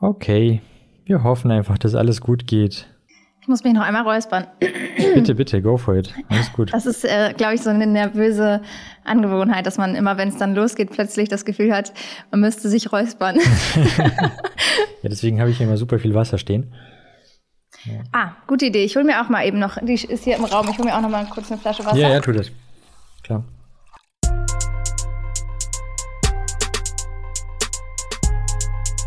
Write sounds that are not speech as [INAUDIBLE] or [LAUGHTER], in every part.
Okay, wir hoffen einfach, dass alles gut geht. Ich muss mich noch einmal räuspern. Bitte, bitte, go for it. Alles gut. Das ist, äh, glaube ich, so eine nervöse Angewohnheit, dass man immer, wenn es dann losgeht, plötzlich das Gefühl hat, man müsste sich räuspern. [LAUGHS] ja, deswegen habe ich hier immer super viel Wasser stehen. Ja. Ah, gute Idee. Ich hole mir auch mal eben noch, die ist hier im Raum, ich hole mir auch noch mal kurz eine Flasche Wasser. Ja, ja, tu das. Klar.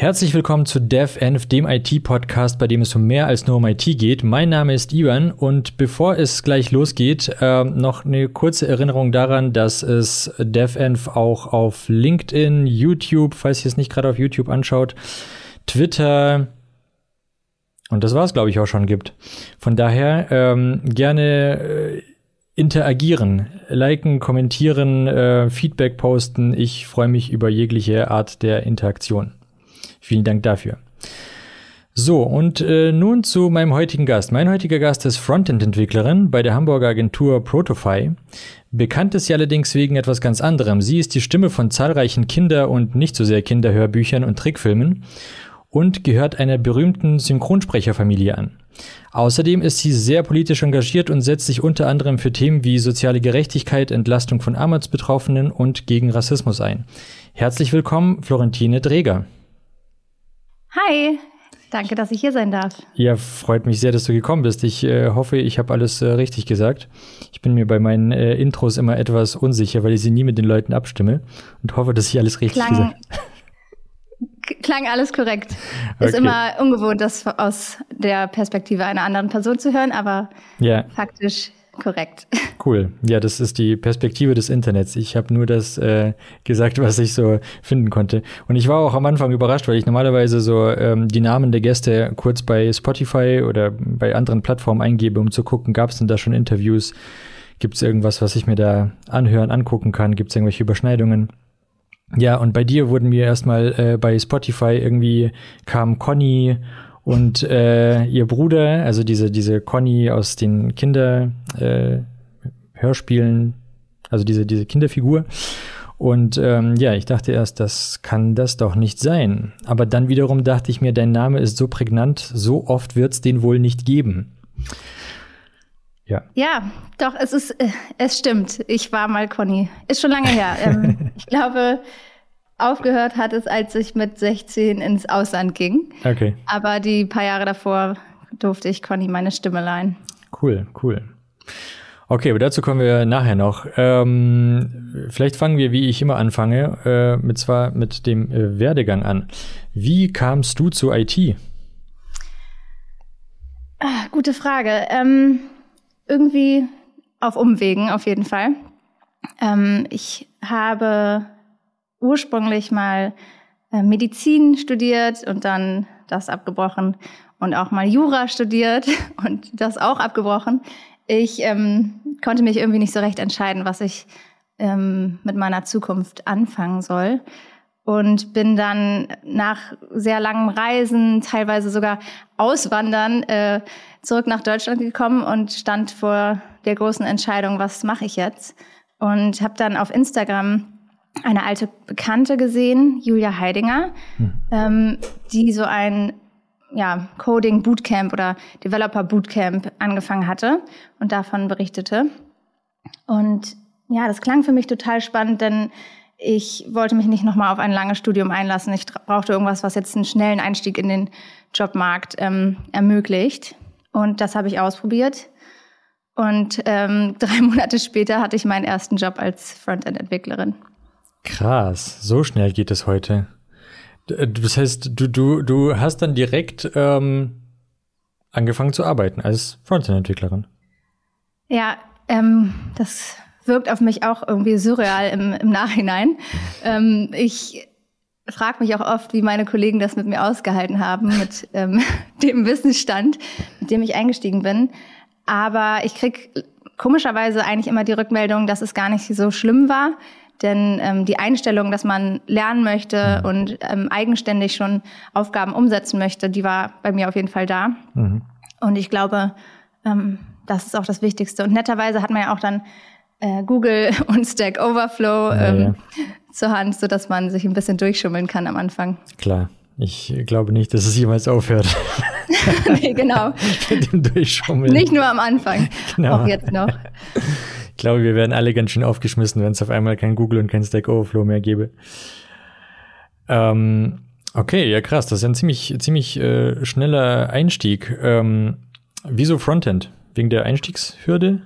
Herzlich willkommen zu DevEnv, dem IT-Podcast, bei dem es um mehr als nur um IT geht. Mein Name ist Ivan und bevor es gleich losgeht, äh, noch eine kurze Erinnerung daran, dass es DevEnv auch auf LinkedIn, YouTube, falls ihr es nicht gerade auf YouTube anschaut, Twitter und das war es, glaube ich, auch schon gibt. Von daher ähm, gerne äh, interagieren, liken, kommentieren, äh, Feedback posten. Ich freue mich über jegliche Art der Interaktion. Vielen Dank dafür. So, und äh, nun zu meinem heutigen Gast. Mein heutiger Gast ist Frontend-Entwicklerin bei der Hamburger Agentur Protofy. Bekannt ist sie allerdings wegen etwas ganz anderem. Sie ist die Stimme von zahlreichen Kinder- und nicht so sehr Kinderhörbüchern und Trickfilmen und gehört einer berühmten Synchronsprecherfamilie an. Außerdem ist sie sehr politisch engagiert und setzt sich unter anderem für Themen wie soziale Gerechtigkeit, Entlastung von Armutsbetroffenen und gegen Rassismus ein. Herzlich willkommen, Florentine Dreger. Hi, danke, dass ich hier sein darf. Ja, freut mich sehr, dass du gekommen bist. Ich äh, hoffe, ich habe alles äh, richtig gesagt. Ich bin mir bei meinen äh, Intros immer etwas unsicher, weil ich sie nie mit den Leuten abstimme und hoffe, dass ich alles richtig Klang gesagt habe [LAUGHS] klang alles korrekt. Ist okay. immer ungewohnt, das aus der Perspektive einer anderen Person zu hören, aber ja. faktisch korrekt. Cool. Ja, das ist die Perspektive des Internets. Ich habe nur das äh, gesagt, was ich so finden konnte. Und ich war auch am Anfang überrascht, weil ich normalerweise so ähm, die Namen der Gäste kurz bei Spotify oder bei anderen Plattformen eingebe, um zu gucken, gab es denn da schon Interviews? Gibt es irgendwas, was ich mir da anhören, angucken kann? Gibt es irgendwelche Überschneidungen? Ja, und bei dir wurden mir erstmal äh, bei Spotify irgendwie kam Conny und äh, ihr Bruder, also diese, diese Conny aus den Kinder äh, also diese, diese Kinderfigur. Und ähm, ja, ich dachte erst, das kann das doch nicht sein. Aber dann wiederum dachte ich mir, dein Name ist so prägnant, so oft wird's den wohl nicht geben. Ja. Ja, doch, es ist, äh, es stimmt. Ich war mal Conny. Ist schon lange her. ähm, [LAUGHS] ich glaube, aufgehört hat es, als ich mit 16 ins Ausland ging. Okay. Aber die paar Jahre davor durfte ich Conny meine Stimme leihen. Cool, cool. Okay, aber dazu kommen wir nachher noch. Ähm, vielleicht fangen wir, wie ich immer anfange, äh, mit zwar mit dem äh, Werdegang an. Wie kamst du zu IT? Ah, gute Frage. Ähm, irgendwie auf Umwegen auf jeden Fall. Ähm, ich habe ursprünglich mal äh, Medizin studiert und dann das abgebrochen und auch mal Jura studiert [LAUGHS] und das auch abgebrochen. Ich ähm, konnte mich irgendwie nicht so recht entscheiden, was ich ähm, mit meiner Zukunft anfangen soll und bin dann nach sehr langem Reisen, teilweise sogar Auswandern, äh, zurück nach Deutschland gekommen und stand vor der großen Entscheidung, was mache ich jetzt? Und habe dann auf Instagram eine alte Bekannte gesehen, Julia Heidinger, hm. ähm, die so ein ja, Coding Bootcamp oder Developer Bootcamp angefangen hatte und davon berichtete. Und ja, das klang für mich total spannend, denn ich wollte mich nicht nochmal auf ein langes Studium einlassen. Ich brauchte irgendwas, was jetzt einen schnellen Einstieg in den Jobmarkt ähm, ermöglicht. Und das habe ich ausprobiert. Und ähm, [LAUGHS] drei Monate später hatte ich meinen ersten Job als Frontend-Entwicklerin. Krass, so schnell geht es heute. Äh, das heißt, du, du, du hast dann direkt ähm, angefangen zu arbeiten als Frontend-Entwicklerin. Ja, ähm, das wirkt auf mich auch irgendwie surreal im, im Nachhinein. Ähm, ich frage mich auch oft, wie meine Kollegen das mit mir ausgehalten haben, mit ähm, [LAUGHS] dem Wissensstand, mit dem ich eingestiegen bin. Aber ich krieg komischerweise eigentlich immer die Rückmeldung, dass es gar nicht so schlimm war, Denn ähm, die Einstellung, dass man lernen möchte Mhm. und ähm, eigenständig schon Aufgaben umsetzen möchte, die war bei mir auf jeden Fall da. Mhm. Und ich glaube, ähm, das ist auch das Wichtigste. Und netterweise hat man ja auch dann äh, Google [LAUGHS] und Stack Overflow Ja, ähm, ja. zur Hand, so dass man sich ein bisschen durchschummeln kann am Anfang. Klar. Ich glaube nicht, dass es jemals aufhört [LAUGHS] nee, genau. [LAUGHS] mit dem Durchschummeln. Nicht nur am Anfang, Genau. auch jetzt noch. Ich glaube, wir werden alle ganz schön aufgeschmissen, wenn es auf einmal kein Google und kein Stack Overflow mehr gäbe. Ähm, okay, ja krass, das ist ein ziemlich, ziemlich äh, schneller Einstieg. Ähm, wieso Frontend? Wegen der Einstiegshürde?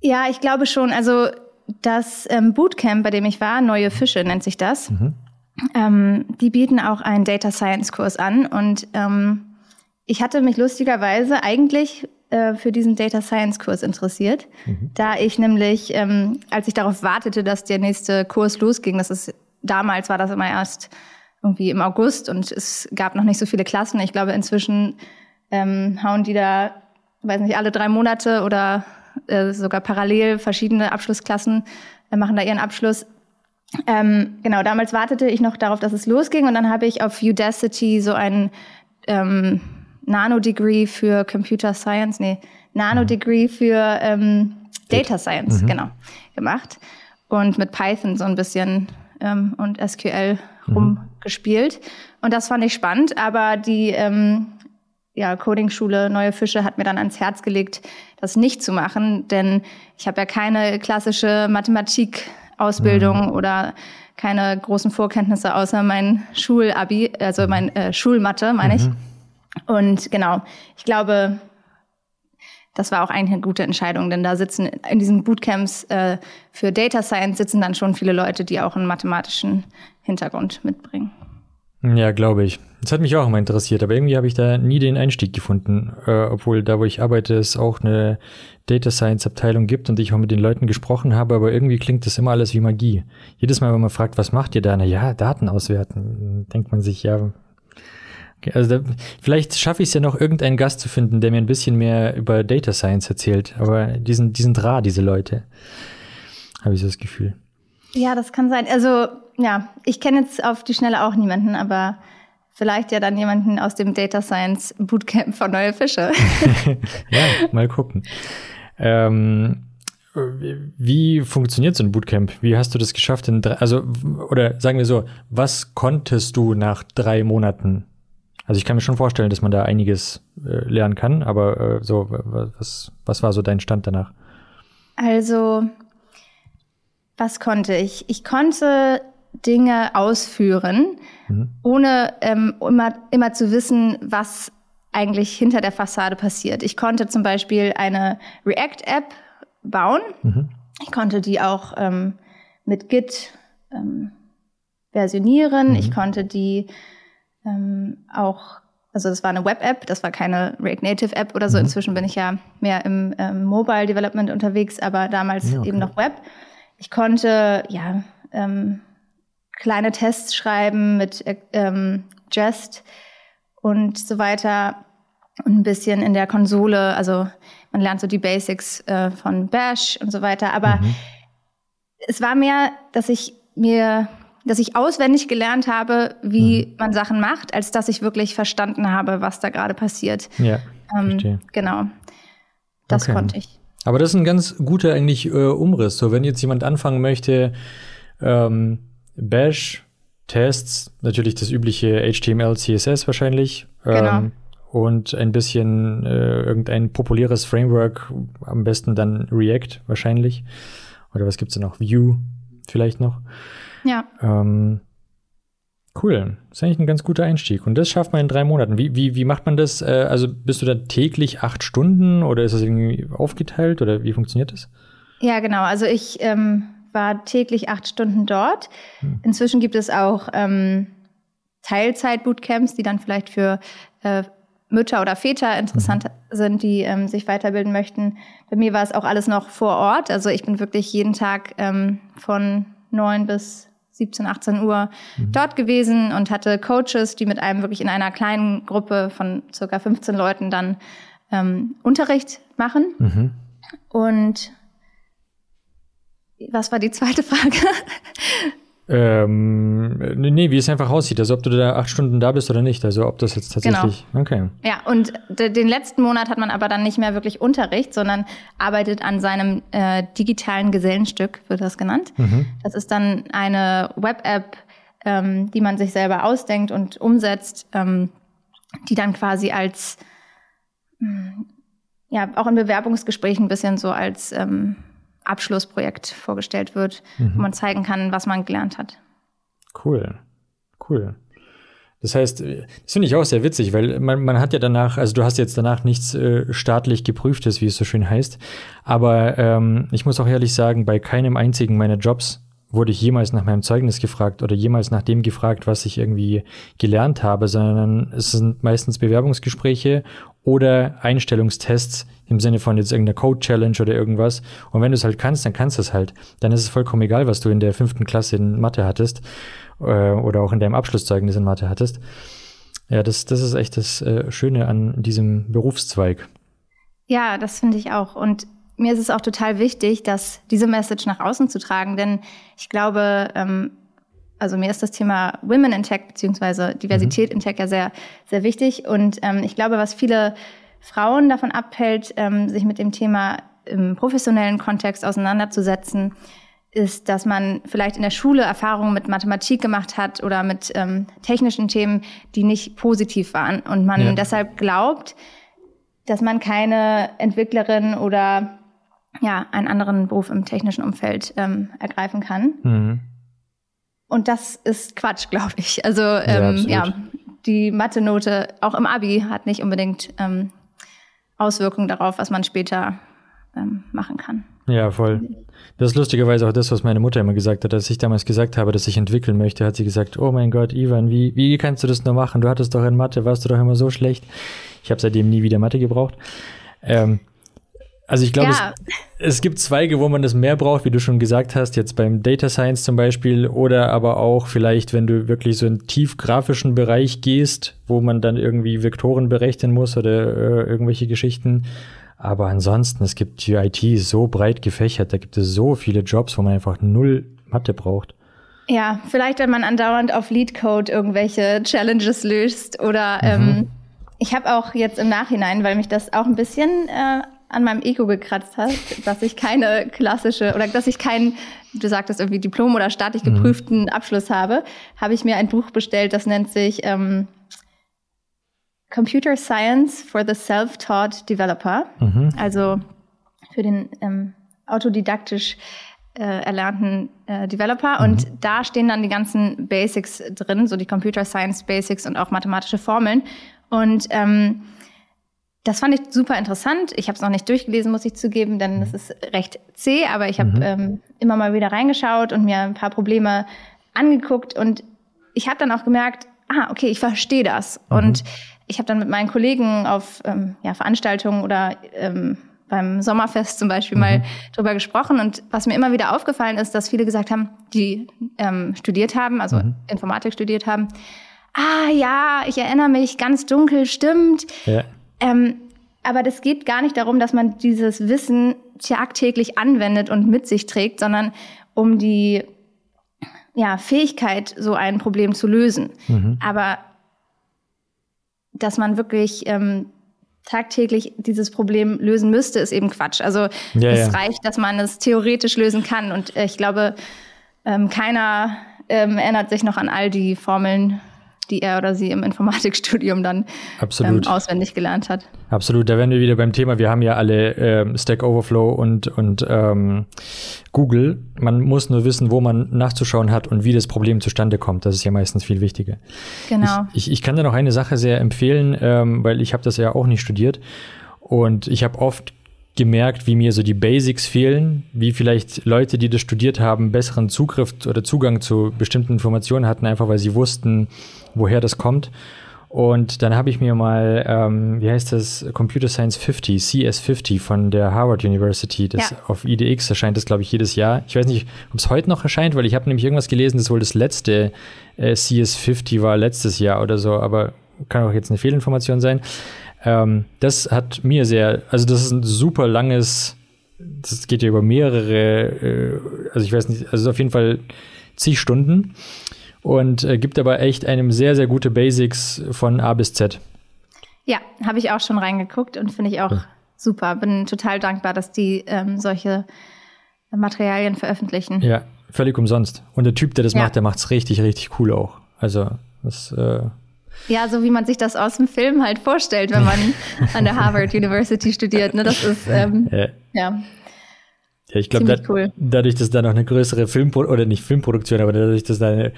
Ja, ich glaube schon. Also das ähm, Bootcamp, bei dem ich war, Neue Fische nennt sich das, ähm, die bieten auch einen Data Science Kurs an. Und ähm, ich hatte mich lustigerweise eigentlich äh, für diesen Data Science Kurs interessiert, da ich nämlich, ähm, als ich darauf wartete, dass der nächste Kurs losging, das ist damals war das immer erst irgendwie im August und es gab noch nicht so viele Klassen. Ich glaube, inzwischen ähm, hauen die da, weiß nicht, alle drei Monate oder äh, sogar parallel verschiedene Abschlussklassen äh, machen da ihren Abschluss. Ähm, genau, damals wartete ich noch darauf, dass es losging und dann habe ich auf Udacity so ein ähm, Nano-Degree für Computer Science, nee, Nano-Degree für ähm, Data. Science, genau, gemacht und mit Python so ein bisschen ähm, und SQL rumgespielt. Und das fand ich spannend, aber die ähm, ja, Coding-Schule Neue Fische hat mir dann ans Herz gelegt, das nicht zu machen, denn ich habe ja keine klassische Mathematik-Ausbildung oder keine großen Vorkenntnisse außer mein Schulabi, also mein äh, Schulmathe, meine ich. Und genau, ich glaube, das war auch eine gute Entscheidung, denn da sitzen in diesen Bootcamps äh, für Data Science sitzen dann schon viele Leute, die auch einen mathematischen Hintergrund mitbringen. Ja, glaube ich. Das hat mich auch immer interessiert, aber irgendwie habe ich da nie den Einstieg gefunden, äh, obwohl da, wo ich arbeite, es auch eine Data Science Abteilung gibt und ich auch mit den Leuten gesprochen habe, aber irgendwie klingt das immer alles wie Magie. Jedes Mal, wenn man fragt, was macht ihr da? Na ja, Daten auswerten, denkt man sich, ja. Also da, vielleicht schaffe ich es ja noch, irgendeinen Gast zu finden, der mir ein bisschen mehr über Data Science erzählt, aber die sind, die sind rar, diese Leute. Habe ich so das Gefühl. Ja, das kann sein. Also ja, ich kenne jetzt auf die Schnelle auch niemanden, aber vielleicht ja dann jemanden aus dem Data Science Bootcamp von Neue Fische. [LAUGHS] [LAUGHS] ja, mal gucken. Ähm, wie funktioniert so ein Bootcamp? Wie hast du das geschafft? In drei, also, oder sagen wir so, was konntest du nach drei Monaten? Also ich kann mir schon vorstellen, dass man da einiges äh, lernen kann, aber äh, so, was, was war so dein Stand danach? Also, was konnte ich? Ich konnte Dinge ausführen, mhm. ohne ähm, immer, immer zu wissen, was eigentlich hinter der Fassade passiert. Ich konnte zum Beispiel eine React-App bauen. Mhm. Ich konnte die auch ähm, mit Git ähm, versionieren. Mhm. Ich konnte die ähm, auch, also das war eine Web-App, das war keine React Native App oder so. Mhm. Inzwischen bin ich ja mehr im ähm, Mobile Development unterwegs, aber damals ja, okay. eben noch Web. Ich konnte ja ähm, kleine Tests schreiben mit ähm, Jest und so weiter und ein bisschen in der Konsole, also man lernt so die Basics äh, von Bash und so weiter, aber mhm. es war mehr, dass ich mir, dass ich auswendig gelernt habe, wie mhm. man Sachen macht, als dass ich wirklich verstanden habe, was da gerade passiert. Ja, ähm, verstehe. Genau, das okay. konnte ich. Aber das ist ein ganz guter eigentlich äh, Umriss. So, wenn jetzt jemand anfangen möchte, ähm, Bash, Tests, natürlich das übliche HTML, CSS wahrscheinlich. Genau. Ähm, und ein bisschen äh, irgendein populäres Framework, am besten dann React wahrscheinlich. Oder was gibt's da noch? Vue vielleicht noch. Ja. Ähm, cool. Das ist eigentlich ein ganz guter Einstieg. Und das schafft man in drei Monaten. Wie, wie, wie macht man das? Äh, also bist du da täglich acht Stunden oder ist das irgendwie aufgeteilt oder wie funktioniert das? Ja, genau. Also ich ähm, war täglich acht Stunden dort. Hm. Inzwischen gibt es auch ähm, Teilzeit-Bootcamps, die dann vielleicht für äh, Mütter oder Väter interessant mhm. sind, die ähm, sich weiterbilden möchten. Bei mir war es auch alles noch vor Ort. Also ich bin wirklich jeden Tag ähm, von neun bis 17, 18 Uhr mhm. dort gewesen und hatte Coaches, die mit einem wirklich in einer kleinen Gruppe von circa 15 Leuten dann ähm, Unterricht machen. Mhm. Und Was war die zweite Frage? Ähm, nee, wie es einfach aussieht. Also ob du da acht Stunden da bist oder nicht. Also ob das jetzt tatsächlich. Genau. Okay. Ja, und den letzten Monat hat man aber dann nicht mehr wirklich Unterricht, sondern arbeitet an seinem äh, digitalen Gesellenstück, wird das genannt. Mhm. Das ist dann eine Web-App, ähm, die man sich selber ausdenkt und umsetzt, ähm, die dann quasi als hm, ja auch in Bewerbungsgesprächen ein bisschen so als ähm, Abschlussprojekt vorgestellt wird, mhm. wo man zeigen kann, was man gelernt hat. Cool, cool. Das heißt, das finde ich auch sehr witzig, weil man, man hat ja danach, also du hast jetzt danach nichts äh, staatlich geprüftes, wie es so schön heißt. Aber ähm, ich muss auch ehrlich sagen, bei keinem einzigen meiner Jobs wurde ich jemals nach meinem Zeugnis gefragt oder jemals nach dem gefragt, was ich irgendwie gelernt habe, sondern es sind meistens Bewerbungsgespräche oder Einstellungstests im Sinne von jetzt irgendeiner Code-Challenge oder irgendwas. Und wenn du es halt kannst, dann kannst du es halt. Dann ist es vollkommen egal, was du in der fünften Klasse in Mathe hattest äh, oder auch in deinem Abschlusszeugnis in Mathe hattest. Ja, das, das ist echt das äh, Schöne an diesem Berufszweig. Ja, das finde ich auch. Und mir ist es auch total wichtig, dass diese Message nach außen zu tragen, denn ich glaube, ähm, also mir ist das Thema Women in Tech beziehungsweise Diversität mhm. in Tech ja sehr, sehr wichtig. Und ähm, ich glaube, was viele Frauen davon abhält, ähm, sich mit dem Thema im professionellen Kontext auseinanderzusetzen, ist, dass man vielleicht in der Schule Erfahrungen mit Mathematik gemacht hat oder mit ähm, technischen Themen, die nicht positiv waren. Und man ja. deshalb glaubt, dass man keine Entwicklerin oder ja, einen anderen Beruf im technischen Umfeld ähm, ergreifen kann. Mhm. Und das ist Quatsch, glaube ich. Also ähm, ja, ja, die Mathe-Note auch im Abi hat nicht unbedingt ähm, Auswirkungen darauf, was man später ähm, machen kann. Ja, voll. Das ist lustigerweise auch das, was meine Mutter immer gesagt hat. Als ich damals gesagt habe, dass ich entwickeln möchte, hat sie gesagt, oh mein Gott, Ivan, wie, wie kannst du das nur machen? Du hattest doch in Mathe, warst du doch immer so schlecht. Ich habe seitdem nie wieder Mathe gebraucht. Ähm, also ich glaube, ja. es, es, gibt Zweige, wo man das mehr braucht, wie du schon gesagt hast, jetzt beim Data Science zum Beispiel, oder aber auch vielleicht, wenn du wirklich so einen tief grafischen Bereich gehst, wo man dann irgendwie Vektoren berechnen muss oder äh, irgendwelche Geschichten. Aber ansonsten, es gibt die IT so breit gefächert, da gibt es so viele Jobs, wo man einfach null Mathe braucht. Ja, vielleicht, wenn man andauernd auf Leadcode irgendwelche Challenges löst oder mhm. ähm, ich habe auch jetzt im Nachhinein, weil mich das auch ein bisschen äh, an meinem Ego gekratzt hat, dass ich keine klassische oder dass ich keinen, du sagtest irgendwie Diplom oder staatlich mhm. geprüften mhm. Abschluss habe, habe ich mir ein Buch bestellt, das nennt sich ähm, Computer Science for the Self-Taught Developer. Mhm. Also für den ähm, autodidaktisch äh, erlernten äh, Developer. Mhm. Und da stehen dann die ganzen Basics drin, so die Computer Science Basics und auch mathematische Formeln. Und ähm, das fand ich super interessant. Ich habe es noch nicht durchgelesen, muss ich zugeben, denn es ist recht zäh, aber ich habe mhm. ähm, immer mal wieder reingeschaut und mir ein paar Probleme angeguckt und ich habe dann auch gemerkt, ah, okay, ich verstehe das. Mhm. Und ich habe dann mit meinen Kollegen auf ähm, ja, Veranstaltungen oder ähm, beim Sommerfest zum Beispiel mhm. mal drüber gesprochen. Und was mir immer wieder aufgefallen ist, dass viele gesagt haben, die ähm, studiert haben, also mhm. Informatik studiert haben, ah ja, ich erinnere mich ganz dunkel, stimmt. Ja. Ähm, aber das geht gar nicht darum, dass man dieses Wissen tagtäglich anwendet und mit sich trägt, sondern um die ja, Fähigkeit, so ein Problem zu lösen. Mhm. Aber dass man wirklich ähm, tagtäglich dieses Problem lösen müsste, ist eben Quatsch. Also ja, es ja. reicht, dass man es theoretisch lösen kann. Und äh, ich glaube, ähm, keiner ähm, erinnert sich noch an all die Formeln, die er oder sie im Informatikstudium dann ähm, auswendig gelernt hat. Absolut, da wären wir wieder beim Thema. Wir haben ja alle ähm, Stack Overflow und, und ähm, Google. Man muss nur wissen, wo man nachzuschauen hat und wie das Problem zustande kommt. Das ist ja meistens viel wichtiger. Genau. Ich, ich, ich kann da noch eine Sache sehr empfehlen, ähm, weil ich habe das ja auch nicht studiert. Und ich habe oft gemerkt, wie mir so die Basics fehlen, wie vielleicht Leute, die das studiert haben, besseren Zugriff oder Zugang zu bestimmten Informationen hatten, einfach weil sie wussten, woher das kommt. Und dann habe ich mir mal, ähm, wie heißt das, Computer Science 50, CS50 von der Harvard University, das ja. auf IDX erscheint das, glaube ich, jedes Jahr. Ich weiß nicht, ob es heute noch erscheint, weil ich habe nämlich irgendwas gelesen, das wohl das letzte äh, CS50 war letztes Jahr oder so, aber kann auch jetzt eine Fehlinformation sein. Ähm, das hat mir sehr, also das ist ein super langes das geht ja über mehrere, äh, also ich weiß nicht, also auf jeden Fall zig Stunden und äh, gibt aber echt einem sehr, sehr gute Basics von A bis Z. Ja, habe ich auch schon reingeguckt und finde ich auch ja. super. Bin total dankbar, dass die ähm, solche Materialien veröffentlichen. Ja, völlig umsonst. Und der Typ, der das ja. macht, der macht es richtig, richtig cool auch. Also, das. Äh ja, so wie man sich das aus dem Film halt vorstellt, wenn man [LAUGHS] an der Harvard University studiert. Ne? Das ist, ähm, ja. ja. Ja, ich glaube, da, cool. dadurch, dass da noch eine größere Filmproduktion, oder nicht Filmproduktion, aber dadurch, dass da eine,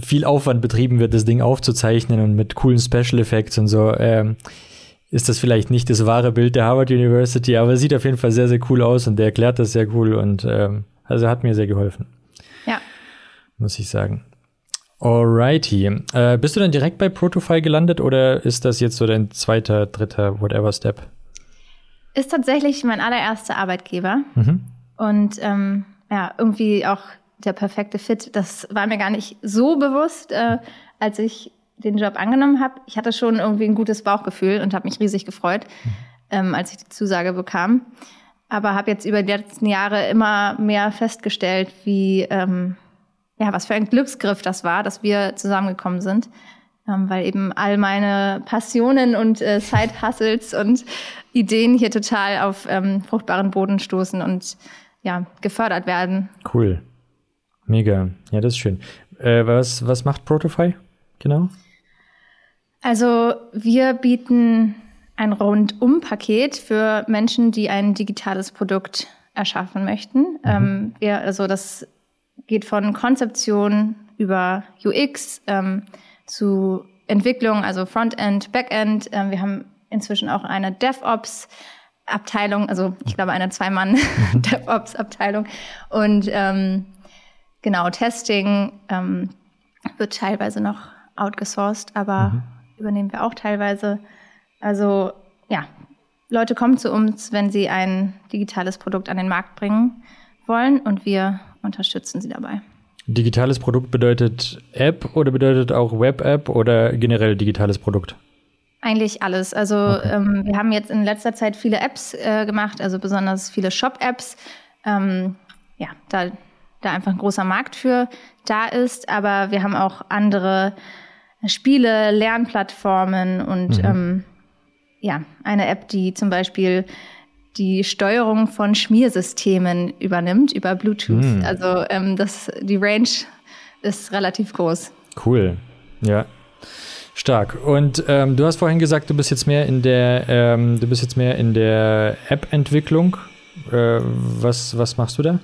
viel Aufwand betrieben wird, das Ding aufzuzeichnen und mit coolen Special Effects und so, ähm, ist das vielleicht nicht das wahre Bild der Harvard University, aber es sieht auf jeden Fall sehr, sehr cool aus und der erklärt das sehr cool und ähm, also hat mir sehr geholfen. Ja. Muss ich sagen. Alrighty. Äh, bist du dann direkt bei Protofy gelandet oder ist das jetzt so dein zweiter, dritter, whatever Step? Ist tatsächlich mein allererster Arbeitgeber. Mhm. Und ähm, ja, irgendwie auch der perfekte Fit. Das war mir gar nicht so bewusst, äh, als ich den Job angenommen habe. Ich hatte schon irgendwie ein gutes Bauchgefühl und habe mich riesig gefreut, mhm. ähm, als ich die Zusage bekam. Aber habe jetzt über die letzten Jahre immer mehr festgestellt, wie ähm, ja, was für ein Glücksgriff das war, dass wir zusammengekommen sind. Ähm, weil eben all meine Passionen und äh, Side-Hustles und Ideen hier total auf ähm, fruchtbaren Boden stoßen und ja, gefördert werden. Cool. Mega. Ja, das ist schön. Äh, was, was macht Protofy genau? Also wir bieten ein Rundum-Paket für Menschen, die ein digitales Produkt erschaffen möchten. Mhm. Ähm, wir, also das geht von Konzeption über UX ähm, zu Entwicklung, also Frontend, Backend. Ähm, wir haben inzwischen auch eine DevOps. Abteilung, also ich glaube eine Zwei-Mann-DevOps-Abteilung. [LAUGHS] [LAUGHS] Mhm. Und ähm, genau, Testing ähm, wird teilweise noch outgesourced, aber mhm. übernehmen wir auch teilweise. Also ja, Leute kommen zu uns, wenn sie ein digitales Produkt an den Markt bringen wollen und wir unterstützen sie dabei. Digitales Produkt bedeutet App oder bedeutet auch Web-App oder generell digitales Produkt? Eigentlich alles. Also okay. ähm, wir haben jetzt in letzter Zeit viele Apps äh, gemacht, also besonders viele Shop-Apps. Ähm, ja, da, da einfach ein großer Markt für da ist. Aber wir haben auch andere Spiele, Lernplattformen und mhm. ähm, ja, eine App, die zum Beispiel die Steuerung von Schmiersystemen übernimmt über Bluetooth. Mhm. Also ähm, das, die Range ist relativ groß. Cool. Ja, Stark. Und ähm, du hast vorhin gesagt, du bist jetzt mehr in der, ähm, du bist jetzt mehr in der App-Entwicklung. Äh, was, was machst du da?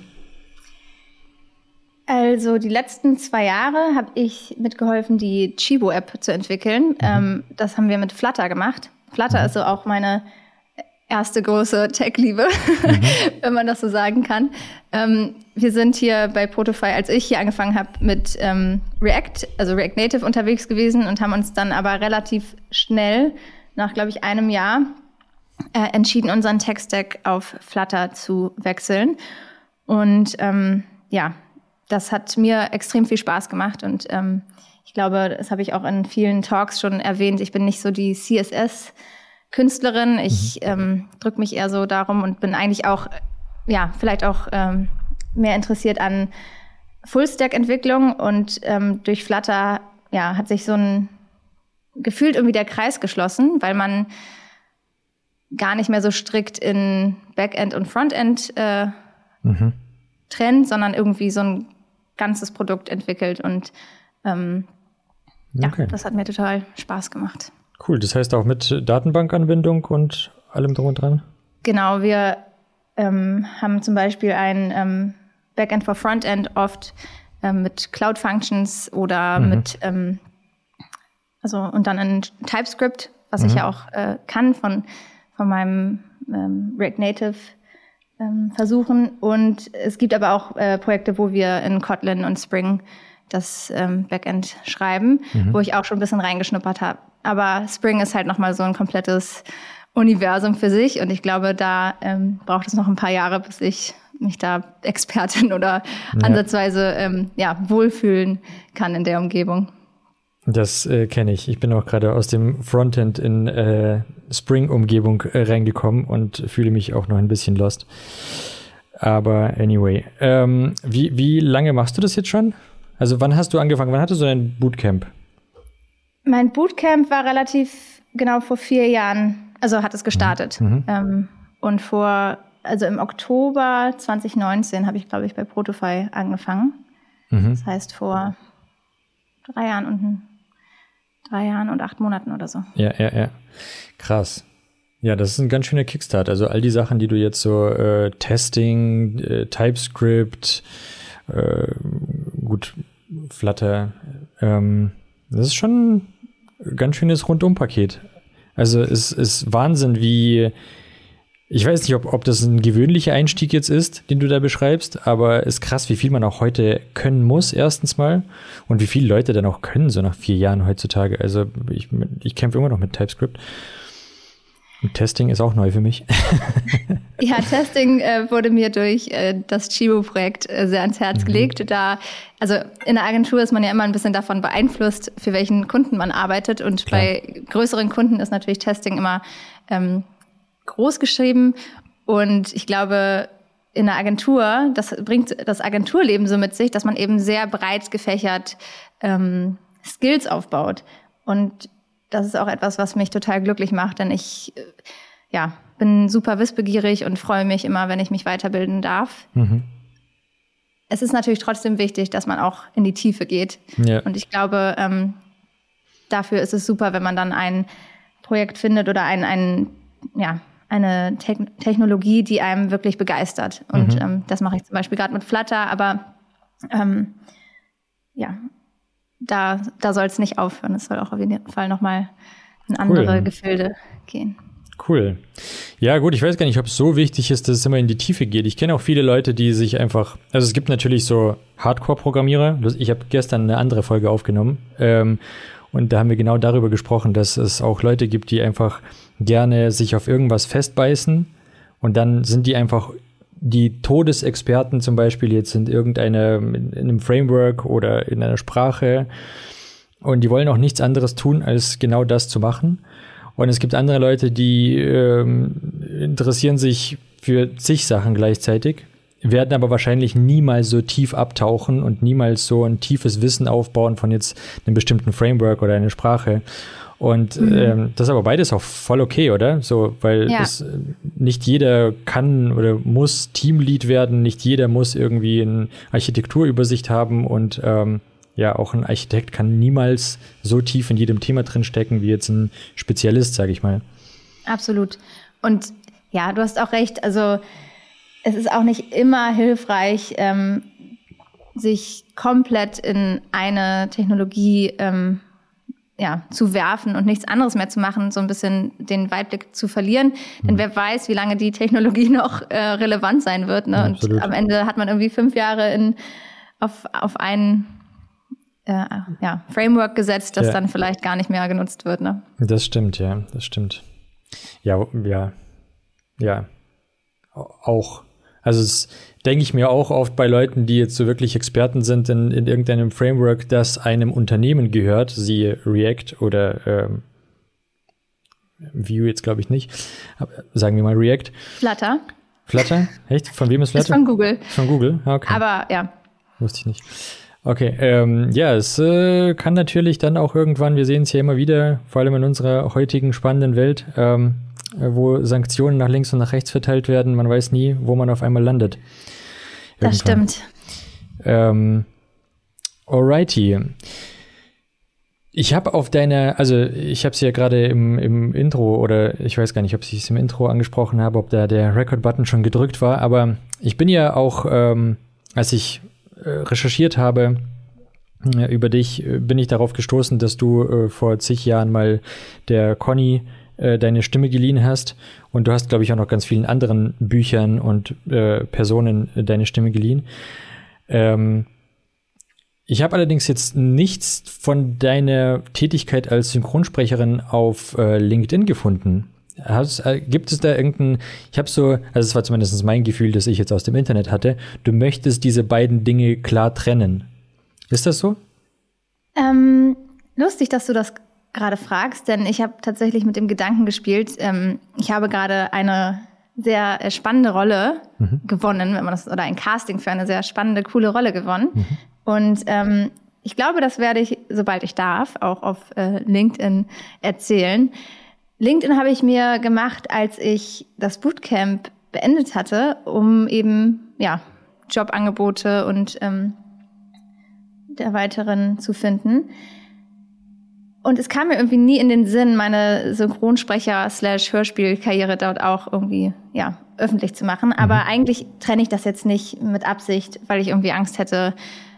Also die letzten zwei Jahre habe ich mitgeholfen, die Chibo-App zu entwickeln. Mhm. Ähm, das haben wir mit Flutter gemacht. Flutter mhm. ist so auch meine erste große Tech-Liebe, mhm. [LAUGHS] wenn man das so sagen kann. Ähm, wir sind hier bei Protofy, als ich hier angefangen habe, mit ähm, React, also React Native unterwegs gewesen und haben uns dann aber relativ schnell, nach glaube ich einem Jahr, äh, entschieden, unseren Tech-Stack auf Flutter zu wechseln. Und ähm, ja, das hat mir extrem viel Spaß gemacht und ähm, ich glaube, das habe ich auch in vielen Talks schon erwähnt. Ich bin nicht so die CSS- Künstlerin. Ich mhm. ähm, drücke mich eher so darum und bin eigentlich auch, ja, vielleicht auch ähm, mehr interessiert an Full-Stack-Entwicklung und ähm, durch Flutter, ja, hat sich so ein gefühlt irgendwie der Kreis geschlossen, weil man gar nicht mehr so strikt in Backend und Frontend äh, mhm. trennt, sondern irgendwie so ein ganzes Produkt entwickelt und ähm, okay. ja, das hat mir total Spaß gemacht. Cool, das heißt auch mit Datenbankanbindung und allem drum und dran? Genau, wir ähm, haben zum Beispiel ein ähm, Backend for Frontend oft ähm, mit Cloud Functions oder mhm. mit, ähm, also und dann ein TypeScript, was mhm. ich ja auch äh, kann von, von meinem ähm, React Native ähm, versuchen. Und es gibt aber auch äh, Projekte, wo wir in Kotlin und Spring das Backend schreiben, mhm. wo ich auch schon ein bisschen reingeschnuppert habe. Aber Spring ist halt nochmal so ein komplettes Universum für sich. Und ich glaube, da ähm, braucht es noch ein paar Jahre, bis ich mich da Expertin oder ja. ansatzweise ähm, ja, wohlfühlen kann in der Umgebung. Das äh, kenne ich. Ich bin auch gerade aus dem Frontend in äh, Spring-Umgebung äh, reingekommen und fühle mich auch noch ein bisschen lost. Aber anyway, ähm, wie, wie lange machst du das jetzt schon? Also wann hast du angefangen? Wann hattest du dein Bootcamp? Mein Bootcamp war relativ genau vor vier Jahren, also hat es gestartet. Mhm. mhm. Ähm, und vor, also im Oktober 2019 habe ich, glaube ich, bei Protofy angefangen. Mhm. Das heißt vor drei Jahren und drei Jahren und acht Monaten oder so. Ja, ja, ja. Krass. Ja, das ist ein ganz schöner Kickstart. Also all die Sachen, die du jetzt so äh, Testing, äh, TypeScript, äh, gut, Flutter, ähm, das ist schon ganz schönes Rundumpaket. Also es ist Wahnsinn, wie ich weiß nicht, ob, ob das ein gewöhnlicher Einstieg jetzt ist, den du da beschreibst, aber es ist krass, wie viel man auch heute können muss, erstens mal. Und wie viele Leute dann auch können, so nach vier Jahren heutzutage. Also ich, ich kämpfe immer noch mit TypeScript. Und Testing ist auch neu für mich. [LAUGHS] ja, Testing äh, wurde mir durch äh, das Chibo-Projekt äh, sehr ans Herz mhm. gelegt. Da, also in der Agentur ist man ja immer ein bisschen davon beeinflusst, für welchen Kunden man arbeitet. Und Klar. bei größeren Kunden ist natürlich Testing immer ähm, groß geschrieben. Und ich glaube, in der Agentur, das bringt das Agenturleben so mit sich, dass man eben sehr breit gefächert ähm, Skills aufbaut. Und das ist auch etwas, was mich total glücklich macht, denn ich äh, ja, bin super wissbegierig und freue mich immer, wenn ich mich weiterbilden darf. Mhm. Es ist natürlich trotzdem wichtig, dass man auch in die Tiefe geht. Ja. Und ich glaube, ähm, dafür ist es super, wenn man dann ein Projekt findet oder ein, ein ja, eine Te Technologie, die einem wirklich begeistert. Und mhm. ähm, das mache ich zum Beispiel gerade mit Flutter, aber ähm, ja, da, da soll es nicht aufhören. Es soll auch auf jeden Fall nochmal in andere cool. Gefilde gehen. Cool. Ja, gut, ich weiß gar nicht, ob es so wichtig ist, dass es immer in die Tiefe geht. Ich kenne auch viele Leute, die sich einfach, also es gibt natürlich so Hardcore-Programmierer. Ich habe gestern eine andere Folge aufgenommen ähm, und da haben wir genau darüber gesprochen, dass es auch Leute gibt, die einfach gerne sich auf irgendwas festbeißen und dann sind die einfach die Todesexperten zum Beispiel jetzt in irgendeiner, in einem Framework oder in einer Sprache und die wollen auch nichts anderes tun, als genau das zu machen. Und es gibt andere Leute, die ähm, interessieren sich für zig Sachen gleichzeitig, werden aber wahrscheinlich niemals so tief abtauchen und niemals so ein tiefes Wissen aufbauen von jetzt einem bestimmten Framework oder einer Sprache. Und mhm. ähm, das ist aber beides auch voll okay, oder? So, weil ja. es, nicht jeder kann oder muss Teamlead werden, nicht jeder muss irgendwie eine Architekturübersicht haben und ähm, ja, auch ein Architekt kann niemals so tief in jedem Thema drin stecken wie jetzt ein Spezialist, sage ich mal. Absolut. Und ja, du hast auch recht. Also es ist auch nicht immer hilfreich, ähm, sich komplett in eine Technologie ähm, ja, zu werfen und nichts anderes mehr zu machen, so ein bisschen den Weitblick zu verlieren. Denn mhm. wer weiß, wie lange die Technologie [LAUGHS] noch äh, relevant sein wird. Ne? Und am Ende hat man irgendwie fünf Jahre in, auf, auf ein äh, ja, Framework gesetzt, das ja. dann vielleicht gar nicht mehr genutzt wird. Ne? Das stimmt, ja, das stimmt. Ja, ja, ja. Auch also das denke ich mir auch oft bei Leuten, die jetzt so wirklich Experten sind in, in irgendeinem Framework, das einem Unternehmen gehört, siehe React oder ähm, Vue jetzt glaube ich nicht, aber sagen wir mal React. Flutter. Flutter? Echt? Von wem ist Flutter? Ist von Google. Von Google? Ah, okay. Aber ja. Wusste ich nicht. Okay, ähm, ja, es äh, kann natürlich dann auch irgendwann, wir sehen es ja immer wieder, vor allem in unserer heutigen spannenden Welt, ähm, äh, wo Sanktionen nach links und nach rechts verteilt werden. Man weiß nie, wo man auf einmal landet. Irgendwann. Das stimmt. Ähm, alrighty. Ich habe auf deine, also ich habe es ja gerade im, im Intro oder ich weiß gar nicht, ob ich es im Intro angesprochen habe, ob da der Record-Button schon gedrückt war, aber ich bin ja auch, ähm, als ich recherchiert habe äh, über dich, äh, bin ich darauf gestoßen, dass du äh, vor zig Jahren mal der Conny äh, deine Stimme geliehen hast. Und du hast, glaube ich, auch noch ganz vielen anderen Büchern und äh, Personen äh, deine Stimme geliehen. Ähm, ich habe allerdings jetzt nichts von deiner Tätigkeit als Synchronsprecherin auf äh, LinkedIn gefunden. Hast, äh, gibt es da irgendein, ich habe so, also es war zumindest mein Gefühl, das ich jetzt aus dem Internet hatte, du möchtest diese beiden Dinge klar trennen. Ist das so? Ähm, lustig, dass du das gerade fragst, denn ich habe tatsächlich mit dem Gedanken gespielt. Ähm, ich habe gerade eine sehr äh, spannende Rolle mhm. gewonnen, wenn man das, oder ein Casting für eine sehr spannende, coole Rolle gewonnen. Mhm. Und ähm, ich glaube, das werde ich, sobald ich darf, auch auf äh, LinkedIn erzählen. LinkedIn habe ich mir gemacht, als ich das Bootcamp beendet hatte, um eben ja Jobangebote und ähm, der weiteren zu finden. Und es kam mir irgendwie nie in den Sinn, meine Synchronsprecher-Hörspielkarriere dort auch irgendwie, ja, öffentlich zu machen. Aber mhm. eigentlich trenne ich das jetzt nicht mit Absicht, weil ich irgendwie Angst hätte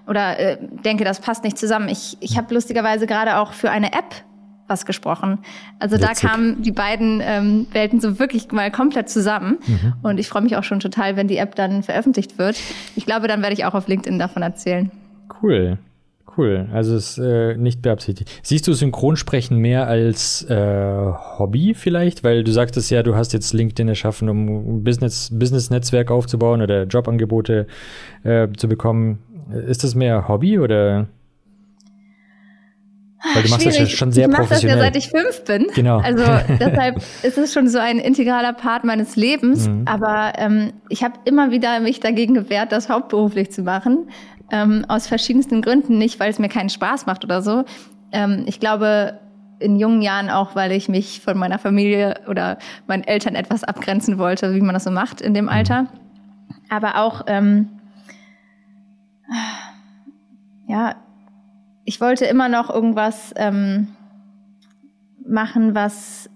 oder äh, denke, das passt nicht zusammen. Ich, ich habe lustigerweise gerade auch für eine App was gesprochen. Also Witzig. da kamen die beiden ähm, Welten so wirklich mal komplett zusammen. Mhm. Und ich freue mich auch schon total, wenn die App dann veröffentlicht wird. Ich glaube, dann werde ich auch auf LinkedIn davon erzählen. Cool. Cool, also es ist äh, nicht beabsichtigt. Siehst du Synchronsprechen mehr als äh, Hobby vielleicht? Weil du sagtest ja, du hast jetzt LinkedIn erschaffen, um ein Business, Business-Netzwerk aufzubauen oder Jobangebote äh, zu bekommen. Ist das mehr Hobby oder? Weil du machst Schwierig. das ja schon sehr ich professionell. Ich mache das ja seit ich fünf bin. Genau. Also [LAUGHS] deshalb ist es schon so ein integraler Part meines Lebens. Mhm. Aber ähm, ich habe immer wieder mich dagegen gewehrt, das hauptberuflich zu machen. Ähm, aus verschiedensten Gründen. Nicht, weil es mir keinen Spaß macht oder so. Ähm, ich glaube, in jungen Jahren auch, weil ich mich von meiner Familie oder meinen Eltern etwas abgrenzen wollte, wie man das so macht in dem mhm. Alter. Aber auch, ähm, ja, ich wollte immer noch irgendwas ähm, machen, was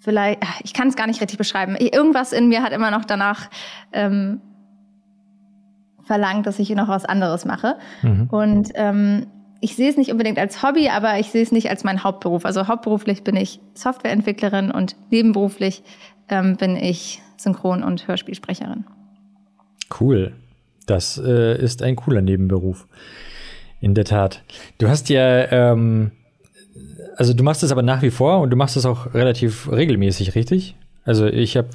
vielleicht, ich kann es gar nicht richtig beschreiben. Irgendwas in mir hat immer noch danach ähm, verlangt, dass ich noch was anderes mache. Mhm. Und ähm, ich sehe es nicht unbedingt als Hobby, aber ich sehe es nicht als mein Hauptberuf. Also hauptberuflich bin ich Softwareentwicklerin und nebenberuflich ähm, bin ich Synchron- und Hörspielsprecherin. Cool. Das äh, ist ein cooler Nebenberuf. In der Tat. Du hast ja, ähm, also du machst es aber nach wie vor und du machst es auch relativ regelmäßig, richtig? Also ich habe,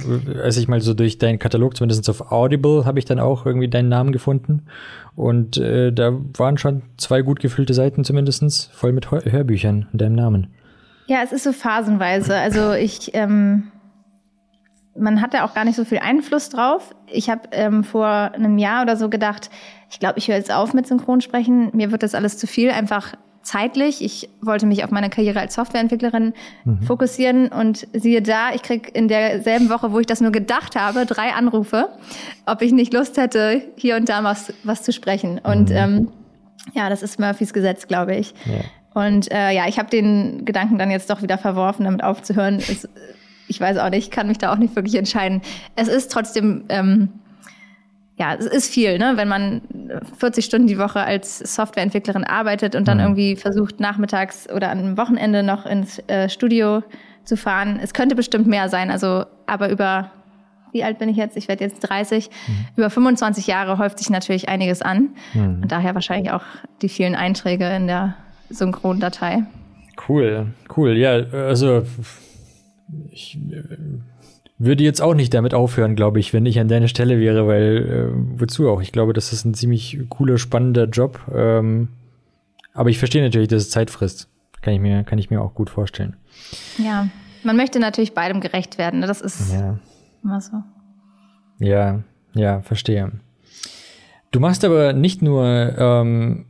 als ich mal so durch deinen Katalog, zumindest auf Audible, habe ich dann auch irgendwie deinen Namen gefunden. Und äh, da waren schon zwei gut gefüllte Seiten zumindestens voll mit Hör Hörbüchern in deinem Namen. Ja, es ist so phasenweise. Also ich, ähm, man hat da auch gar nicht so viel Einfluss drauf. Ich habe ähm, vor einem Jahr oder so gedacht, ich glaube, ich höre jetzt auf mit Synchronsprechen. Mir wird das alles zu viel, einfach zeitlich. Ich wollte mich auf meine Karriere als Softwareentwicklerin mhm. fokussieren und siehe da, ich krieg in derselben Woche, wo ich das nur gedacht habe, drei Anrufe, ob ich nicht Lust hätte, hier und da was, was zu sprechen. Und mhm. ähm, ja, das ist Murphys Gesetz, glaube ich. Ja. Und äh, ja, ich habe den Gedanken dann jetzt doch wieder verworfen, damit aufzuhören. Es, ich weiß auch nicht, kann mich da auch nicht wirklich entscheiden. Es ist trotzdem ähm, ja, es ist viel, ne? wenn man 40 Stunden die Woche als Softwareentwicklerin arbeitet und dann mhm. irgendwie versucht, nachmittags oder am Wochenende noch ins äh, Studio zu fahren. Es könnte bestimmt mehr sein, also aber über, wie alt bin ich jetzt? Ich werde jetzt 30. Mhm. Über 25 Jahre häuft sich natürlich einiges an mhm. und daher wahrscheinlich auch die vielen Einträge in der Synchrondatei. Cool, cool. Ja, also ich würde jetzt auch nicht damit aufhören, glaube ich, wenn ich an deiner Stelle wäre, weil äh, wozu auch? Ich glaube, das ist ein ziemlich cooler, spannender Job. Ähm, aber ich verstehe natürlich, dass es Zeit frisst. Kann ich mir, kann ich mir auch gut vorstellen. Ja, man möchte natürlich beidem gerecht werden. Ne? Das ist ja. immer so. Ja, ja, verstehe. Du machst aber nicht nur ähm,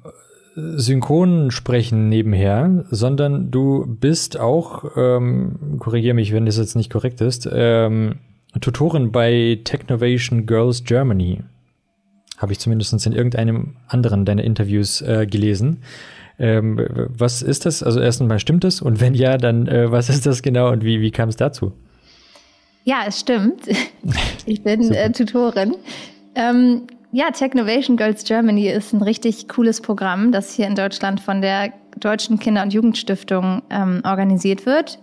Synchronsprechen nebenher, sondern du bist auch, ähm, korrigiere mich, wenn das jetzt nicht korrekt ist, ähm, Tutorin bei Technovation Girls Germany. Habe ich zumindest in irgendeinem anderen deiner Interviews äh, gelesen. Ähm, was ist das? Also erstens stimmt das? Und wenn ja, dann äh, was ist das genau und wie, wie kam es dazu? Ja, es stimmt. [LAUGHS] Ich bin äh, Tutorin. Ähm, ja, Technovation Girls Germany ist ein richtig cooles Programm, das hier in Deutschland von der Deutschen Kinder- und Jugendstiftung ähm, organisiert wird.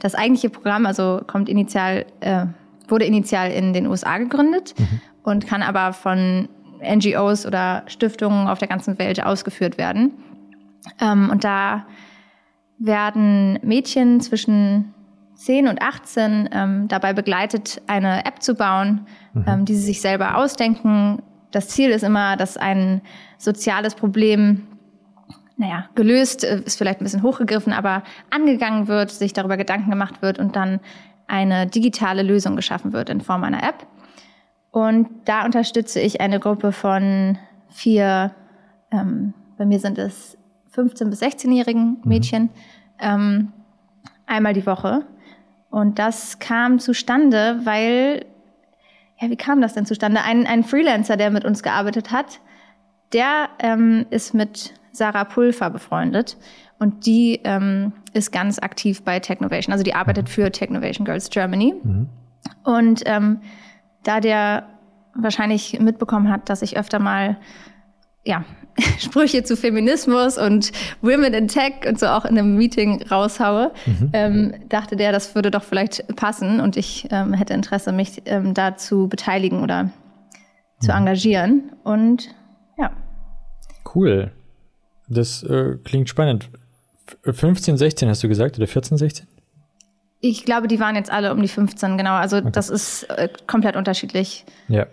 Das eigentliche Programm, also kommt initial, äh, wurde initial in den USA gegründet mhm. und kann aber von NGOs oder Stiftungen auf der ganzen Welt ausgeführt werden. Ähm, und da werden Mädchen zwischen 10 und 18 ähm, dabei begleitet, eine App zu bauen, mhm. ähm, die sie sich selber ausdenken, das Ziel ist immer, dass ein soziales Problem naja, gelöst äh, ist vielleicht ein bisschen hochgegriffen, aber angegangen wird, sich darüber Gedanken gemacht wird und dann eine digitale Lösung geschaffen wird in Form einer App. Und da unterstütze ich eine Gruppe von vier, ähm, bei mir sind es 15- bis 16-jährigen mhm. Mädchen, mhm. ähm, einmal die Woche. Und das kam zustande, weil, ja, wie kam das denn zustande? Ein, ein Freelancer, der mit uns gearbeitet hat, der ähm, ist mit Sarah Pulver befreundet und die ähm, ist ganz aktiv bei Technovation. Also die arbeitet mhm. für Technovation Girls Germany. Mhm. Und ähm, da der wahrscheinlich mitbekommen hat, dass ich öfter mal ja, [LAUGHS] Sprüche zu Feminismus und Women in Tech und so auch in einem Meeting raushaue, mhm. ähm, dachte der, das würde doch vielleicht passen und ich ähm, hätte Interesse, mich ähm, da zu beteiligen oder mhm. zu engagieren. Und ja. Cool. Das äh, klingt spannend. 15, 16 hast du gesagt oder 14, 16? Ich glaube, die waren jetzt alle um die 15, genau. Also okay. das ist äh, komplett unterschiedlich. Ja.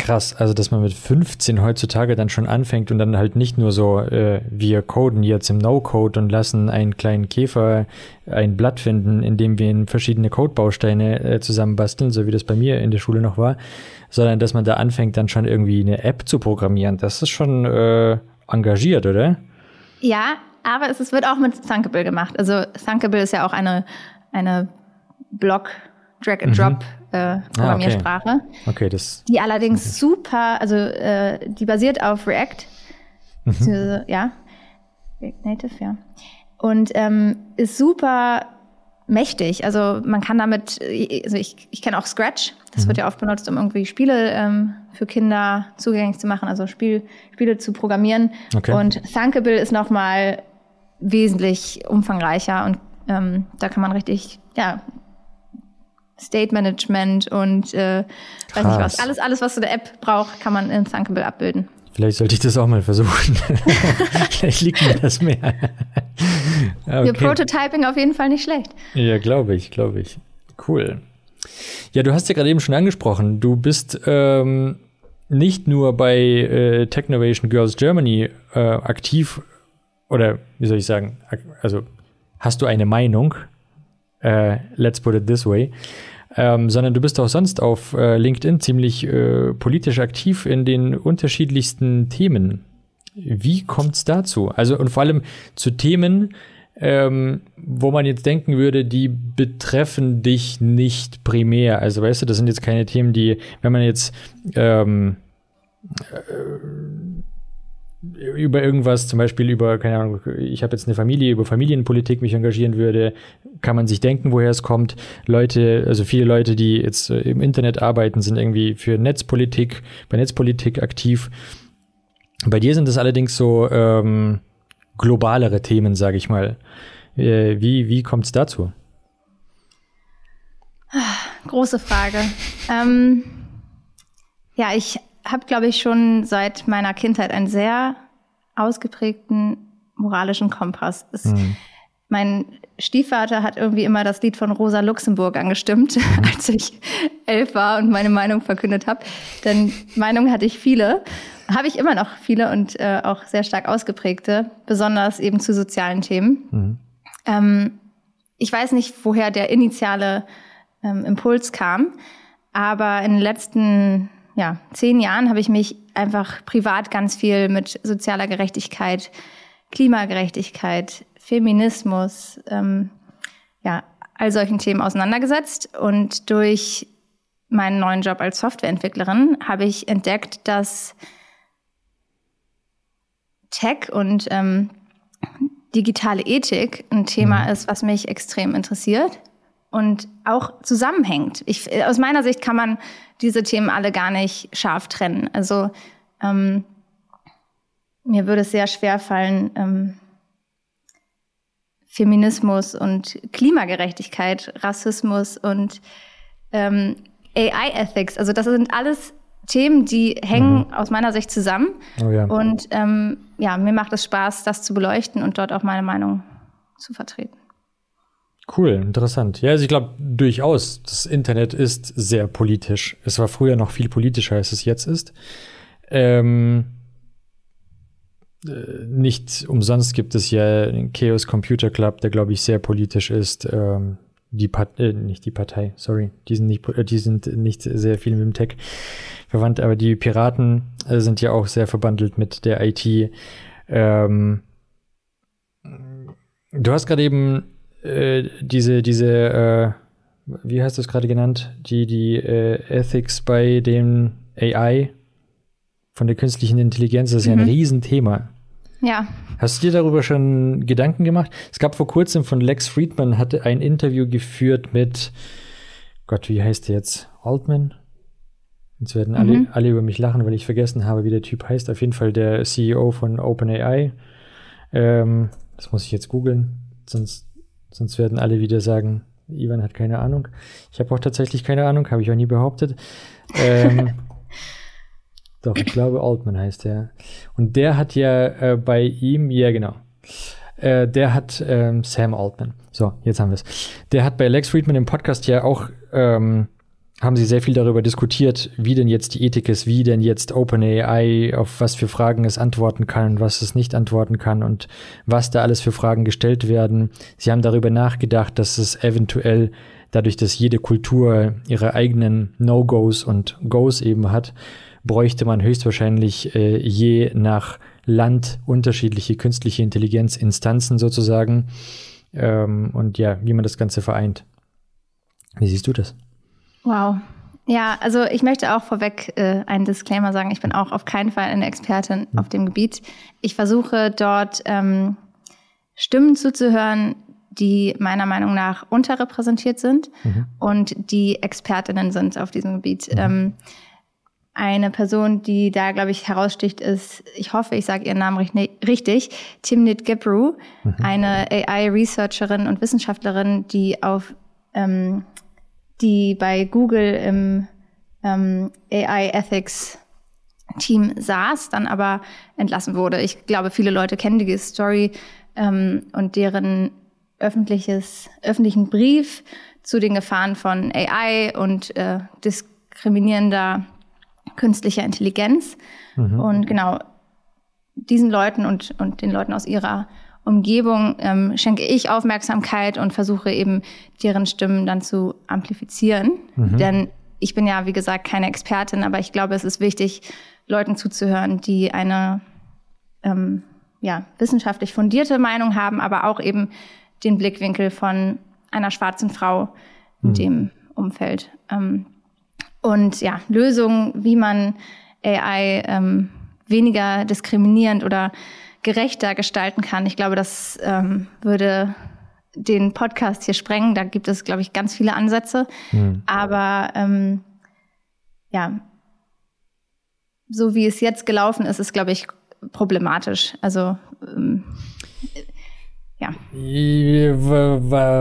Krass, also dass man mit 15 heutzutage dann schon anfängt und dann halt nicht nur so, äh, wir coden jetzt im No-Code und lassen einen kleinen Käfer ein Blatt finden, in dem wir verschiedene Codebausteine äh, zusammenbasteln, so wie das bei mir in der Schule noch war, sondern dass man da anfängt, dann schon irgendwie eine App zu programmieren. Das ist schon äh, engagiert, oder? Ja, aber es, es wird auch mit Thunkable gemacht. Also Thunkable ist ja auch eine, eine Blog- Drag-and-Drop mhm. Äh, Programmiersprache. Ah, okay. okay. das. Die allerdings okay. super, also äh, die basiert auf React. Mhm. Ja. React Native, ja. Und ähm, ist super mächtig. Also man kann damit, also ich, ich kenne auch Scratch. Das mhm. wird ja oft benutzt, um irgendwie Spiele ähm, für Kinder zugänglich zu machen, also Spiel, Spiele zu programmieren. Okay. Und Thunkable ist nochmal wesentlich umfangreicher und ähm, da kann man richtig, ja, State Management und äh, weiß nicht was. Alles, alles, was so eine App braucht, kann man in Thunkable abbilden. Vielleicht sollte ich das auch mal versuchen. [LAUGHS] Vielleicht liegt mir das mehr. [LAUGHS] okay. Für Prototyping auf jeden Fall nicht schlecht. Ja, glaube ich, glaube ich. Cool. Ja, du hast ja gerade eben schon angesprochen, du bist ähm, nicht nur bei äh, Technovation Girls Germany äh, aktiv oder wie soll ich sagen, also hast du eine Meinung, äh, let's put it this way, ähm, sondern du bist auch sonst auf äh, LinkedIn ziemlich äh, politisch aktiv in den unterschiedlichsten Themen. Wie kommt es dazu? Also und vor allem zu Themen, ähm, wo man jetzt denken würde, die betreffen dich nicht primär. Also weißt du, das sind jetzt keine Themen, die, wenn man jetzt ähm, äh, über irgendwas, zum Beispiel über, keine Ahnung, ich habe jetzt eine Familie, über Familienpolitik mich engagieren würde, kann man sich denken, woher es kommt. Leute, also viele Leute, die jetzt äh, im Internet arbeiten, sind irgendwie für Netzpolitik, bei Netzpolitik aktiv. Bei dir sind das allerdings so ähm, globalere Themen, sage ich mal. Äh, wie wie kommt es dazu? Große Frage. ähm, ja, ich habe, glaube ich, schon seit meiner Kindheit einen sehr ausgeprägten moralischen Kompass. Es, mhm. Mein Stiefvater hat irgendwie immer das Lied von Rosa Luxemburg angestimmt, mhm. [LAUGHS] als ich elf war und meine Meinung verkündet habe. Denn Meinungen hatte ich viele, habe ich immer noch viele und äh, auch sehr stark ausgeprägte, besonders eben zu sozialen Themen. Mhm. Ähm, ich weiß nicht, woher der initiale ähm, Impuls kam, aber in den letzten ja, zehn Jahren habe ich mich einfach privat ganz viel mit sozialer Gerechtigkeit, Klimagerechtigkeit, Feminismus, ähm, ja, all solchen Themen auseinandergesetzt. Und durch meinen neuen Job als Softwareentwicklerin habe ich entdeckt, dass Tech und ähm, digitale Ethik ein Thema mhm. ist, was mich extrem interessiert und auch zusammenhängt. Ich, aus meiner Sicht kann man diese Themen alle gar nicht scharf trennen. Also ähm, mir würde es sehr schwer fallen, ähm, Feminismus und Klimagerechtigkeit, Rassismus und ähm, AI-Ethics. Also das sind alles Themen, die hängen mhm. aus meiner Sicht zusammen. Oh ja. Und ähm, ja, mir macht es Spaß, das zu beleuchten und dort auch meine Meinung zu vertreten. Cool, interessant. Ja, also ich glaube durchaus, das Internet ist sehr politisch. Es war früher noch viel politischer, als es jetzt ist. Ähm, äh, nicht umsonst gibt es ja den Chaos Computer Club, der, glaube ich, sehr politisch ist. Ähm, die Part äh, nicht die Partei, sorry, die sind nicht, die sind nicht sehr viel mit dem Tech verwandt, aber die Piraten äh, sind ja auch sehr verbandelt mit der IT. Ähm, du hast gerade eben äh, diese, diese, äh, wie hast du es gerade genannt, die, die äh, Ethics bei dem AI von der künstlichen Intelligenz, das ist mhm. ja ein mhm. Riesenthema. Ja. Hast du dir darüber schon Gedanken gemacht? Es gab vor kurzem von Lex Friedman, hatte ein Interview geführt mit, Gott, wie heißt der jetzt? Altman? Jetzt werden alle, mhm. alle über mich lachen, weil ich vergessen habe, wie der Typ heißt. Auf jeden Fall der CEO von OpenAI. Ähm, das muss ich jetzt googeln, sonst, sonst werden alle wieder sagen, Ivan hat keine Ahnung. Ich habe auch tatsächlich keine Ahnung, habe ich auch nie behauptet. Ähm, [LAUGHS] doch, ich glaube, Altman heißt der. Und der hat ja äh, bei ihm, ja genau, äh, der hat ähm, Sam Altman. So, jetzt haben wir es. Der hat bei Lex Friedman im Podcast ja auch ähm, haben sie sehr viel darüber diskutiert, wie denn jetzt die Ethik ist, wie denn jetzt OpenAI auf was für Fragen es antworten kann und was es nicht antworten kann und was da alles für Fragen gestellt werden. Sie haben darüber nachgedacht, dass es eventuell dadurch, dass jede Kultur ihre eigenen No-Gos und Goes eben hat, bräuchte man höchstwahrscheinlich äh, je nach Land unterschiedliche künstliche Intelligenzinstanzen sozusagen. Ähm, und ja, wie man das Ganze vereint. Wie siehst du das? Wow. Ja, also ich möchte auch vorweg äh, einen Disclaimer sagen. Ich bin auch auf keinen Fall eine Expertin mhm. auf dem Gebiet. Ich versuche dort ähm, Stimmen zuzuhören, die meiner Meinung nach unterrepräsentiert sind mhm. und die Expertinnen sind auf diesem Gebiet. Mhm. Ähm, eine Person, die da, glaube ich, heraussticht, ist, ich hoffe, ich sage ihren Namen richtig, Timnit Gebru, mhm. eine AI-Researcherin und Wissenschaftlerin, die auf ähm, die bei Google im ähm, AI Ethics Team saß, dann aber entlassen wurde. Ich glaube, viele Leute kennen die Story ähm, und deren öffentliches, öffentlichen Brief zu den Gefahren von AI und äh, diskriminierender künstlicher Intelligenz. Mhm. Und genau diesen Leuten und, und den Leuten aus ihrer Umgebung ähm, schenke ich Aufmerksamkeit und versuche eben deren Stimmen dann zu amplifizieren. Mhm. Denn ich bin ja, wie gesagt, keine Expertin, aber ich glaube, es ist wichtig, Leuten zuzuhören, die eine ähm, ja, wissenschaftlich fundierte Meinung haben, aber auch eben den Blickwinkel von einer schwarzen Frau in mhm. dem Umfeld. Ähm, und ja, Lösungen, wie man AI ähm, weniger diskriminierend oder gerechter gestalten kann. Ich glaube, das ähm, würde den Podcast hier sprengen. Da gibt es, glaube ich, ganz viele Ansätze. Mhm. Aber ähm, ja, so wie es jetzt gelaufen ist, ist, glaube ich, problematisch. Also ähm, ja.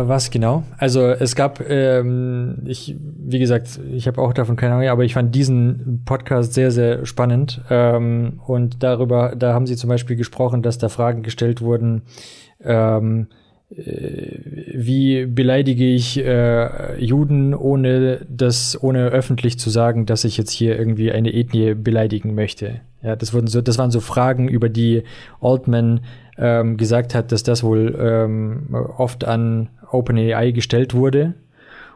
Was genau? Also es gab, ähm, ich, wie gesagt, ich habe auch davon keine Ahnung, aber ich fand diesen Podcast sehr, sehr spannend. Ähm, und darüber, da haben sie zum Beispiel gesprochen, dass da Fragen gestellt wurden, ähm, äh, wie beleidige ich äh, Juden, ohne das, ohne öffentlich zu sagen, dass ich jetzt hier irgendwie eine Ethnie beleidigen möchte. Ja, das wurden so, das waren so Fragen, über die Altman ähm, gesagt hat, dass das wohl ähm, oft an OpenAI gestellt wurde.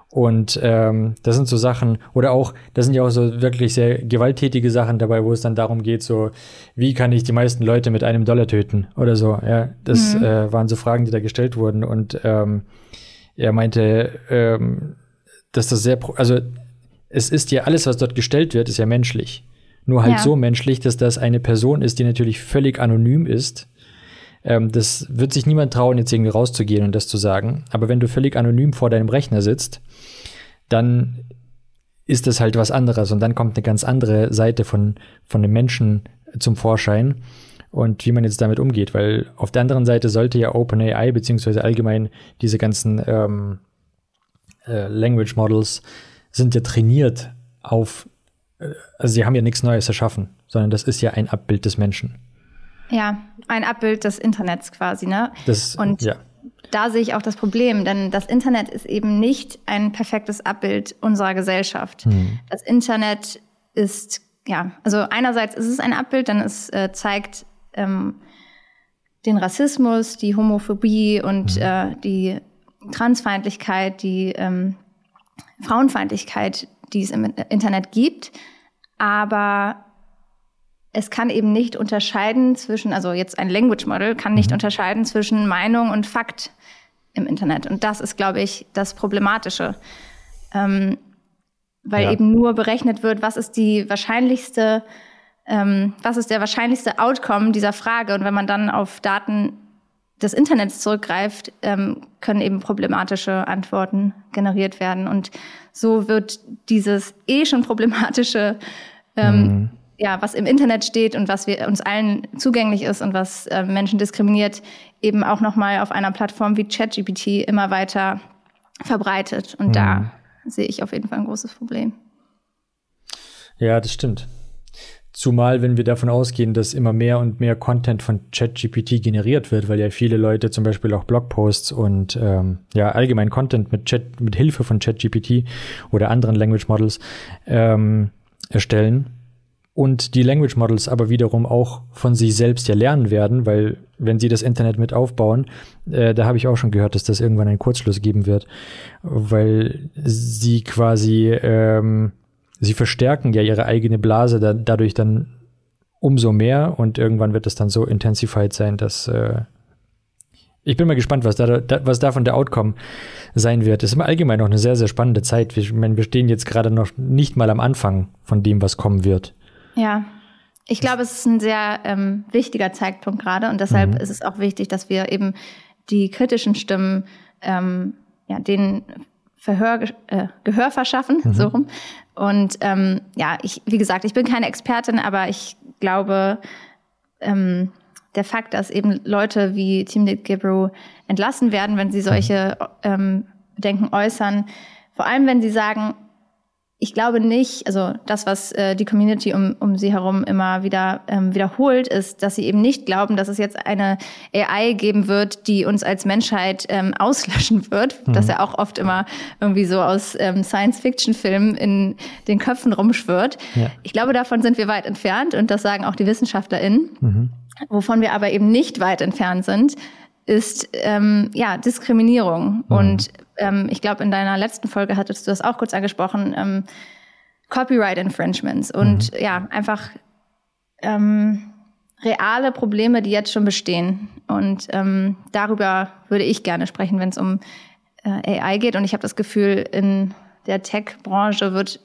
Und ähm, das sind so Sachen, oder auch, das sind ja auch so wirklich sehr gewalttätige Sachen dabei, wo es dann darum geht, so, wie kann ich die meisten Leute mit einem Dollar töten oder so. Ja, das mhm. äh, waren so Fragen, die da gestellt wurden. Und ähm, er meinte, ähm, dass das sehr, also es ist ja alles, was dort gestellt wird, ist ja menschlich. Nur halt ja. so menschlich, dass das eine Person ist, die natürlich völlig anonym ist ähm, das wird sich niemand trauen, jetzt irgendwie rauszugehen und das zu sagen. Aber wenn du völlig anonym vor deinem Rechner sitzt, dann ist das halt was anderes und dann kommt eine ganz andere Seite von, von dem Menschen zum Vorschein und wie man jetzt damit umgeht, weil auf der anderen Seite sollte ja OpenAI beziehungsweise allgemein diese ganzen ähm, äh, Language Models sind ja trainiert auf, äh, also sie haben ja nichts Neues erschaffen, sondern das ist ja ein Abbild des Menschen. Ja, ein Abbild des Internets quasi, ne? Das, und ja. da sehe ich auch das Problem, denn das Internet ist eben nicht ein perfektes Abbild unserer Gesellschaft. Hm. Das Internet ist, ja, also einerseits ist es ein Abbild, denn es äh, zeigt ähm, den Rassismus, die Homophobie und hm. äh, die Transfeindlichkeit, die ähm, Frauenfeindlichkeit, die es im Internet gibt. Aber es kann eben nicht unterscheiden zwischen, also jetzt ein Language Model kann nicht mhm. unterscheiden zwischen Meinung und Fakt im Internet. Und das ist, glaube ich, das Problematische. Ähm, weil ja. eben nur berechnet wird, was ist die wahrscheinlichste, ähm, was ist der wahrscheinlichste Outcome dieser Frage. Und wenn man dann auf Daten des Internets zurückgreift, ähm, können eben problematische Antworten generiert werden. Und so wird dieses eh schon problematische, ähm, mhm. Ja, was im Internet steht und was wir uns allen zugänglich ist und was äh, Menschen diskriminiert, eben auch nochmal auf einer Plattform wie ChatGPT immer weiter verbreitet. Und mhm. da sehe ich auf jeden Fall ein großes Problem. Ja, das stimmt. Zumal, wenn wir davon ausgehen, dass immer mehr und mehr Content von ChatGPT generiert wird, weil ja viele Leute zum Beispiel auch Blogposts und ähm, ja allgemein Content mit Chat mit Hilfe von ChatGPT oder anderen Language Models ähm, erstellen und die Language Models aber wiederum auch von sich selbst ja lernen werden, weil wenn sie das Internet mit aufbauen, äh, da habe ich auch schon gehört, dass das irgendwann einen Kurzschluss geben wird, weil sie quasi ähm, sie verstärken ja ihre eigene Blase da, dadurch dann umso mehr und irgendwann wird es dann so intensified sein, dass äh, ich bin mal gespannt, was, da, da, was davon der Outcome sein wird. Es ist im Allgemeinen noch eine sehr, sehr spannende Zeit. Ich meine, wir stehen jetzt gerade noch nicht mal am Anfang von dem, was kommen wird. Ja, ich glaube, es ist ein sehr ähm, wichtiger Zeitpunkt gerade und deshalb mhm. ist es auch wichtig, dass wir eben die kritischen Stimmen, ähm, ja, denen Verhör, äh, Gehör verschaffen, mhm. so rum. Und ähm, ja, ich, wie gesagt, ich bin keine Expertin, aber ich glaube, ähm, der Fakt, dass eben Leute wie Team Gibro entlassen werden, wenn sie solche ähm, Bedenken äußern, vor allem wenn sie sagen, ich glaube nicht, also das, was äh, die Community um, um sie herum immer wieder ähm, wiederholt, ist, dass sie eben nicht glauben, dass es jetzt eine AI geben wird, die uns als Menschheit ähm, [LAUGHS] auslöschen wird, mhm. das ja auch oft immer irgendwie so aus ähm, Science-Fiction-Filmen in den Köpfen rumschwirrt. Ja. Ich glaube, davon sind wir weit entfernt und das sagen auch die WissenschaftlerInnen. Mhm. Wovon wir aber eben nicht weit entfernt sind, ist ähm, ja Diskriminierung. Mhm. Und ähm, ich glaube, in deiner letzten Folge hattest du das auch kurz angesprochen, ähm, Copyright Infringements und mhm. ja, einfach ähm, reale Probleme, die jetzt schon bestehen. Und ähm, darüber würde ich gerne sprechen, wenn es um äh, AI geht. Und ich habe das Gefühl, in der Tech-Branche wird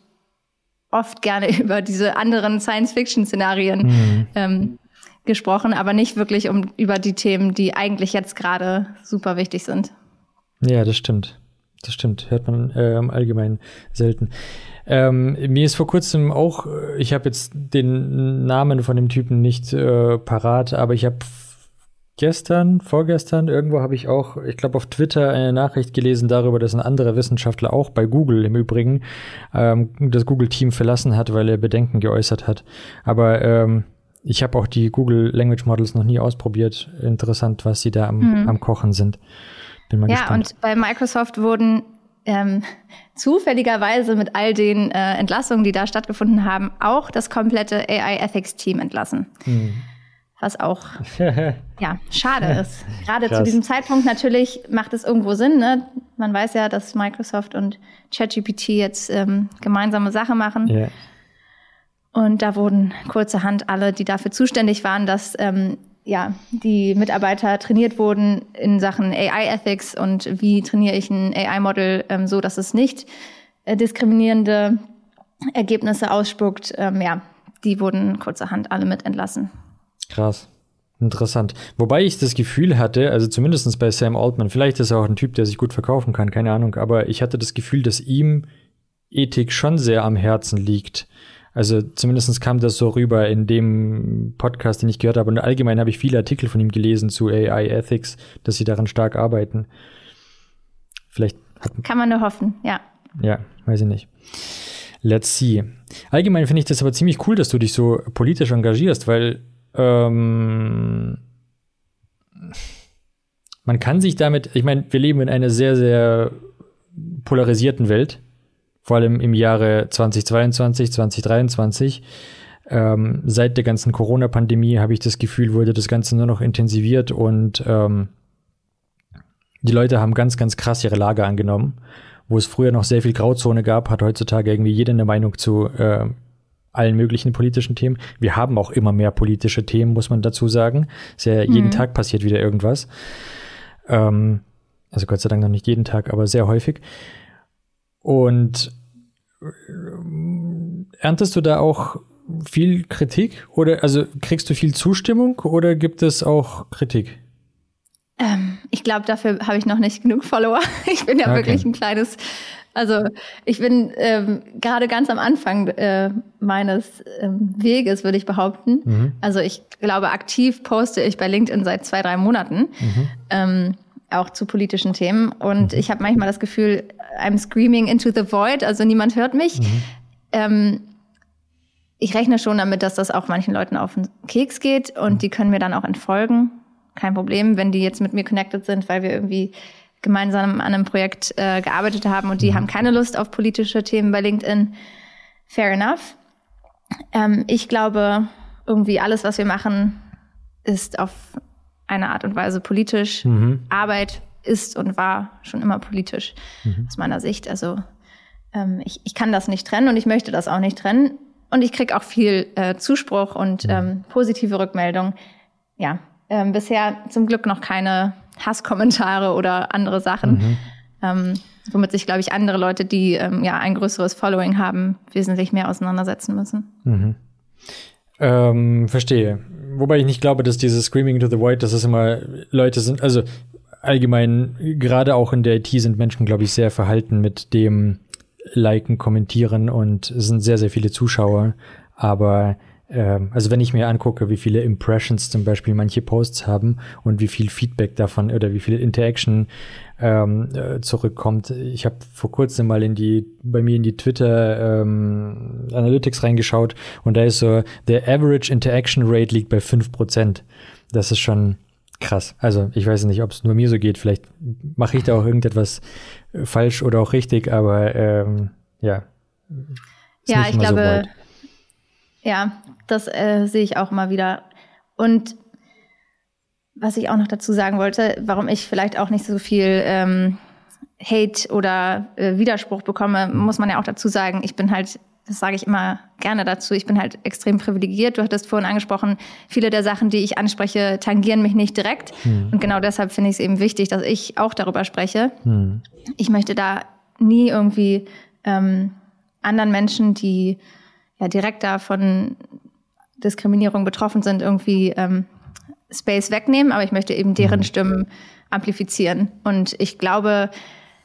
oft gerne [LAUGHS] über diese anderen Science-Fiction-Szenarien mhm. ähm, gesprochen, aber nicht wirklich um über die Themen, die eigentlich jetzt gerade super wichtig sind. Ja, das stimmt. Das stimmt. Hört man äh, im Allgemeinen selten. Ähm, mir ist vor kurzem auch, äh, ich habe jetzt den Namen von dem Typen nicht äh, parat, aber ich habe gestern, vorgestern, irgendwo habe ich auch, ich glaube auf Twitter eine Nachricht gelesen darüber, dass ein anderer Wissenschaftler auch bei Google im Übrigen ähm, das Google-Team verlassen hat, weil er Bedenken geäußert hat. Aber ähm, ich habe auch die Google Language Models noch nie ausprobiert. Interessant, was sie da am, mhm. am Kochen sind. Bin mal ja, gespannt. und bei Microsoft wurden ähm, [LAUGHS] zufälligerweise mit all den äh, Entlassungen, die da stattgefunden haben, auch das komplette AI Ethics Team entlassen. Mhm. Was auch [LAUGHS] ja, schade ist. Gerade zu diesem Zeitpunkt natürlich macht es irgendwo Sinn. Ne? Man weiß ja, dass Microsoft und ChatGPT jetzt ähm, gemeinsame Sache machen. Yeah. Und da wurden kurzerhand alle, die dafür zuständig waren, dass ähm, ja, die Mitarbeiter trainiert wurden in Sachen AI-Ethics und wie trainiere ich ein AI-Model ähm, so, dass es nicht äh, diskriminierende Ergebnisse ausspuckt. Ähm, ja, die wurden kurzerhand alle mit entlassen. Krass. Interessant. Wobei ich das Gefühl hatte, also zumindest bei Sam Altman, vielleicht ist er auch ein Typ, der sich gut verkaufen kann, keine Ahnung, aber ich hatte das Gefühl, dass ihm Ethik schon sehr am Herzen liegt. Also zumindest kam das so rüber in dem Podcast, den ich gehört habe. Und allgemein habe ich viele Artikel von ihm gelesen zu AI Ethics, dass sie daran stark arbeiten. Vielleicht kann man nur hoffen, ja. Ja, weiß ich nicht. Let's see. Allgemein finde ich das aber ziemlich cool, dass du dich so politisch engagierst, weil ähm, man kann sich damit, ich meine, wir leben in einer sehr, sehr polarisierten Welt vor allem im Jahre 2022, 2023. Ähm, seit der ganzen Corona-Pandemie habe ich das Gefühl, wurde das Ganze nur noch intensiviert und ähm, die Leute haben ganz, ganz krass ihre Lage angenommen. Wo es früher noch sehr viel Grauzone gab, hat heutzutage irgendwie jeder eine Meinung zu äh, allen möglichen politischen Themen. Wir haben auch immer mehr politische Themen, muss man dazu sagen. Sehr, mhm. jeden Tag passiert wieder irgendwas. Ähm, also Gott sei Dank noch nicht jeden Tag, aber sehr häufig. Und äh, erntest du da auch viel Kritik oder also kriegst du viel Zustimmung oder gibt es auch Kritik? Ähm, ich glaube, dafür habe ich noch nicht genug Follower. [LAUGHS] Ich bin ja okay. wirklich ein kleines, also ich bin ähm, gerade ganz am Anfang äh, meines ähm, Weges, würde ich behaupten. Mhm. Also ich glaube, aktiv poste ich bei LinkedIn seit zwei, drei Monaten. Mhm. Auch zu politischen Themen. Und mhm. ich habe manchmal das Gefühl, I'm screaming into the void, also niemand hört mich. Mhm. Ähm, ich rechne schon damit, dass das auch manchen Leuten auf den Keks geht und mhm. die können mir dann auch entfolgen kein Problem, wenn die jetzt mit mir connected sind, weil wir irgendwie gemeinsam an einem Projekt äh, gearbeitet haben und die mhm. haben keine Lust auf politische Themen bei LinkedIn. Fair enough. Ähm, ich glaube, irgendwie alles, was wir machen, ist auf eine Art und Weise politisch. Mhm. Arbeit ist und war schon immer politisch, mhm. aus meiner Sicht. Also ähm, ich, ich kann das nicht trennen und ich möchte das auch nicht trennen. Und ich kriege auch viel äh, Zuspruch und mhm. ähm, positive Rückmeldung. Ja, ähm, bisher zum Glück noch keine Hasskommentare oder andere Sachen. Mhm. Ähm, womit sich, glaube ich, andere Leute, die ähm, ja ein größeres Following haben, wesentlich mehr auseinandersetzen müssen. Mhm. Ähm, verstehe. Wobei ich nicht glaube, dass dieses Screaming to the Void, dass es immer Leute sind, also allgemein, gerade auch in der IT sind Menschen, glaube ich, sehr verhalten mit dem Liken, Kommentieren und sind sehr, sehr viele Zuschauer. Aber ähm, also wenn ich mir angucke, wie viele Impressions zum Beispiel manche Posts haben und wie viel Feedback davon oder wie viel Interaction ähm, äh, zurückkommt. Ich habe vor kurzem mal in die bei mir in die Twitter ähm, Analytics reingeschaut und da ist so der Average Interaction Rate liegt bei fünf Prozent. Das ist schon krass. Also ich weiß nicht, ob es nur mir so geht. Vielleicht mache ich da auch irgendetwas falsch oder auch richtig, aber ähm, ja. Ja, ich glaube, so ja, das äh, sehe ich auch immer wieder. Und was ich auch noch dazu sagen wollte, warum ich vielleicht auch nicht so viel ähm, Hate oder äh, Widerspruch bekomme, muss man ja auch dazu sagen, ich bin halt, das sage ich immer gerne dazu, ich bin halt extrem privilegiert. Du hattest vorhin angesprochen, viele der Sachen, die ich anspreche, tangieren mich nicht direkt. Hm. Und genau deshalb finde ich es eben wichtig, dass ich auch darüber spreche. Hm. Ich möchte da nie irgendwie ähm, anderen Menschen, die ja direkt da von Diskriminierung betroffen sind, irgendwie ähm, Space wegnehmen, aber ich möchte eben deren mhm. Stimmen amplifizieren. Und ich glaube,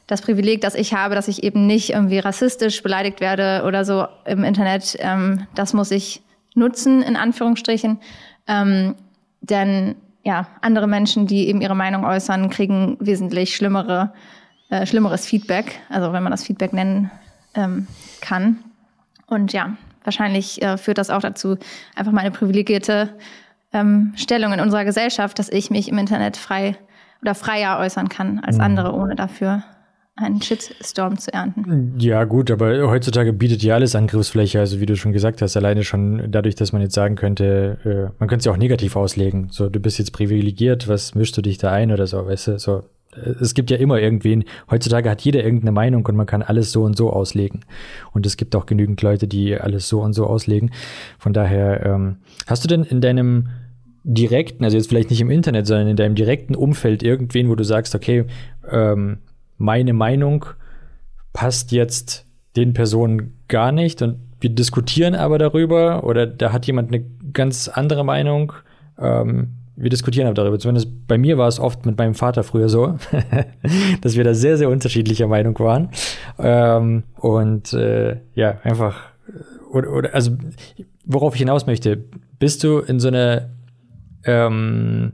das Privileg, das ich habe, dass ich eben nicht irgendwie rassistisch beleidigt werde oder so im Internet, ähm, das muss ich nutzen, in Anführungsstrichen. Ähm, denn ja, andere Menschen, die eben ihre Meinung äußern, kriegen wesentlich schlimmere, äh, schlimmeres Feedback, also wenn man das Feedback nennen ähm, kann. Und ja, wahrscheinlich äh, führt das auch dazu, einfach meine privilegierte ähm, Stellung in unserer Gesellschaft, dass ich mich im Internet frei oder freier äußern kann als mhm. andere, ohne dafür einen Shitstorm zu ernten. Ja, gut, aber heutzutage bietet ja alles Angriffsfläche. Also wie du schon gesagt hast, alleine schon dadurch, dass man jetzt sagen könnte, äh, man könnte es ja auch negativ auslegen. So, du bist jetzt privilegiert, was mischst du dich da ein oder so, weißt du? So, es gibt ja immer irgendwen, heutzutage hat jeder irgendeine Meinung und man kann alles so und so auslegen. Und es gibt auch genügend Leute, die alles so und so auslegen. Von daher, ähm, hast du denn in deinem direkten, also jetzt vielleicht nicht im Internet, sondern in deinem direkten Umfeld irgendwen, wo du sagst, okay, ähm, meine Meinung passt jetzt den Personen gar nicht und wir diskutieren aber darüber oder da hat jemand eine ganz andere Meinung. Ähm, wir diskutieren aber darüber. Zumindest bei mir war es oft mit meinem Vater früher so, [LAUGHS] dass wir da sehr, sehr unterschiedlicher Meinung waren. Ähm, und äh, ja, einfach, oder, oder, also, worauf ich hinaus möchte, bist du in so einer, ähm,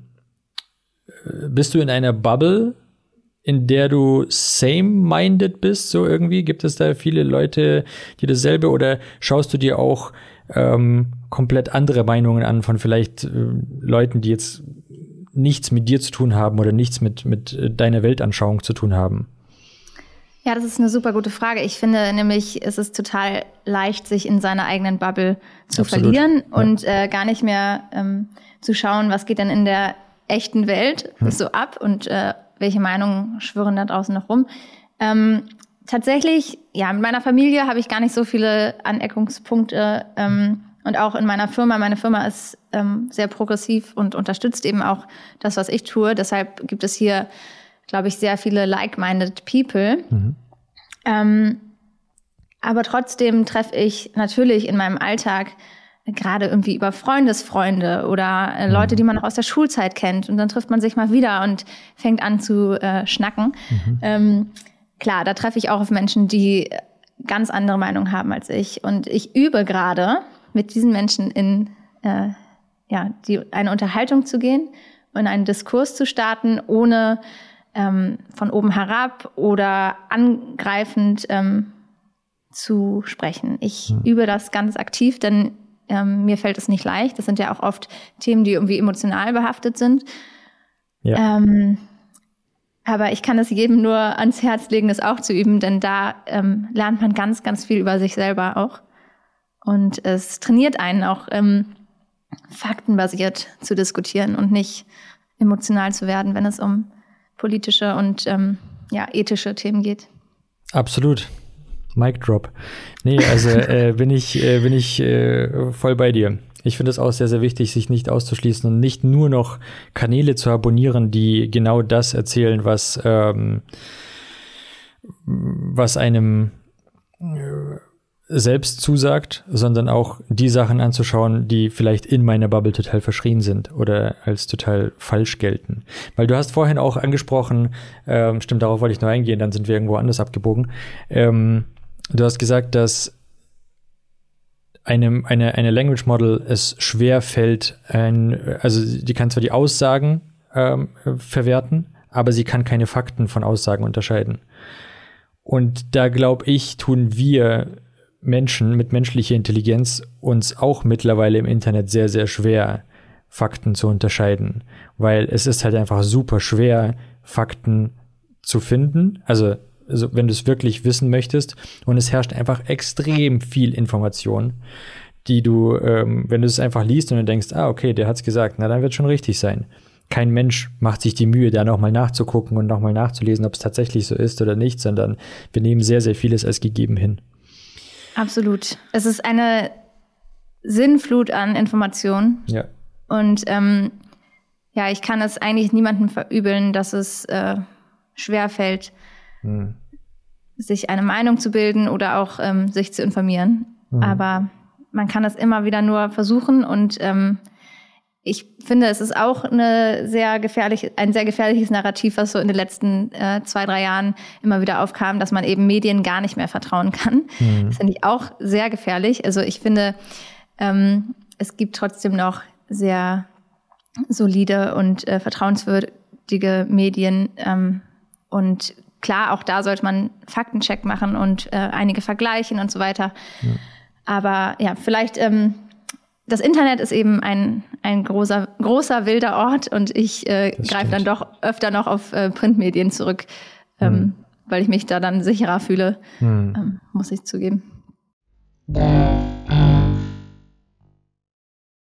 bist du in einer Bubble, in der du same-minded bist, so irgendwie? Gibt es da viele Leute, die dasselbe, oder schaust du dir auch ähm, komplett andere Meinungen an von vielleicht äh, Leuten, die jetzt nichts mit dir zu tun haben oder nichts mit, mit äh, deiner Weltanschauung zu tun haben? Ja, das ist eine super gute Frage. Ich finde nämlich, es ist total leicht, sich in seiner eigenen Bubble zu Absolut. verlieren ja. und äh, gar nicht mehr ähm, zu schauen, was geht denn in der echten Welt hm. so ab und äh, welche Meinungen schwirren da draußen noch rum. Ähm, tatsächlich, ja, mit meiner Familie habe ich gar nicht so viele Aneckungspunkte. Ähm, und auch in meiner Firma, meine Firma ist ähm, sehr progressiv und unterstützt eben auch das, was ich tue. Deshalb gibt es hier, glaube ich, sehr viele like-minded people. Mhm. Ähm, aber trotzdem treffe ich natürlich in meinem Alltag gerade irgendwie über Freundesfreunde oder äh, Leute, die man noch aus der Schulzeit kennt. Und dann trifft man sich mal wieder und fängt an zu äh, schnacken. Mhm. Ähm, klar, da treffe ich auch auf Menschen, die ganz andere Meinungen haben als ich. Und ich übe gerade mit diesen Menschen in äh, ja, die, eine Unterhaltung zu gehen und einen Diskurs zu starten, ohne ähm, von oben herab oder angreifend ähm, zu sprechen. Ich mhm. übe das ganz aktiv, denn ähm, mir fällt es nicht leicht. Das sind ja auch oft Themen, die irgendwie emotional behaftet sind. Ja. Ähm, aber ich kann es jedem nur ans Herz legen, das auch zu üben, denn da ähm, lernt man ganz, ganz viel über sich selber auch. Und es trainiert einen auch ähm, faktenbasiert zu diskutieren und nicht emotional zu werden, wenn es um politische und ähm, ja, ethische Themen geht. Absolut. Mic drop. Nee, also [LAUGHS] äh, bin ich, äh, bin ich äh, voll bei dir. Ich finde es auch sehr, sehr wichtig, sich nicht auszuschließen und nicht nur noch Kanäle zu abonnieren, die genau das erzählen, was, ähm, was einem äh, selbst zusagt, sondern auch die Sachen anzuschauen, die vielleicht in meiner Bubble total verschrien sind oder als total falsch gelten. Weil du hast vorhin auch angesprochen, ähm, stimmt, darauf wollte ich noch eingehen, dann sind wir irgendwo anders abgebogen. Ähm, du hast gesagt, dass einem, eine, eine Language Model es schwer fällt, ein, also die kann zwar die Aussagen ähm, verwerten, aber sie kann keine Fakten von Aussagen unterscheiden. Und da glaube ich, tun wir Menschen mit menschlicher Intelligenz uns auch mittlerweile im Internet sehr, sehr schwer, Fakten zu unterscheiden, weil es ist halt einfach super schwer, Fakten zu finden. Also, also wenn du es wirklich wissen möchtest und es herrscht einfach extrem viel Information, die du, ähm, wenn du es einfach liest und du denkst, ah, okay, der hat's gesagt, na dann wird schon richtig sein. Kein Mensch macht sich die Mühe, da nochmal nachzugucken und nochmal nachzulesen, ob es tatsächlich so ist oder nicht, sondern wir nehmen sehr, sehr vieles als gegeben hin. Absolut. Es ist eine Sinnflut an Informationen. Ja. Und ähm, ja, ich kann es eigentlich niemandem verübeln, dass es äh, schwer fällt, hm. sich eine Meinung zu bilden oder auch ähm, sich zu informieren. Hm. Aber man kann es immer wieder nur versuchen und ähm, ich finde, es ist auch eine sehr gefährlich, ein sehr gefährliches Narrativ, was so in den letzten äh, zwei, drei Jahren immer wieder aufkam, dass man eben Medien gar nicht mehr vertrauen kann. Mhm. Das finde ich auch sehr gefährlich. Also ich finde, ähm, es gibt trotzdem noch sehr solide und äh, vertrauenswürdige Medien. Ähm, und klar, auch da sollte man Faktencheck machen und äh, einige vergleichen und so weiter. Mhm. Aber ja, vielleicht ähm, das Internet ist eben ein, ein großer, großer wilder Ort und ich äh, greife dann doch öfter noch auf äh, Printmedien zurück, ähm, hm. weil ich mich da dann sicherer fühle, hm. ähm, muss ich zugeben.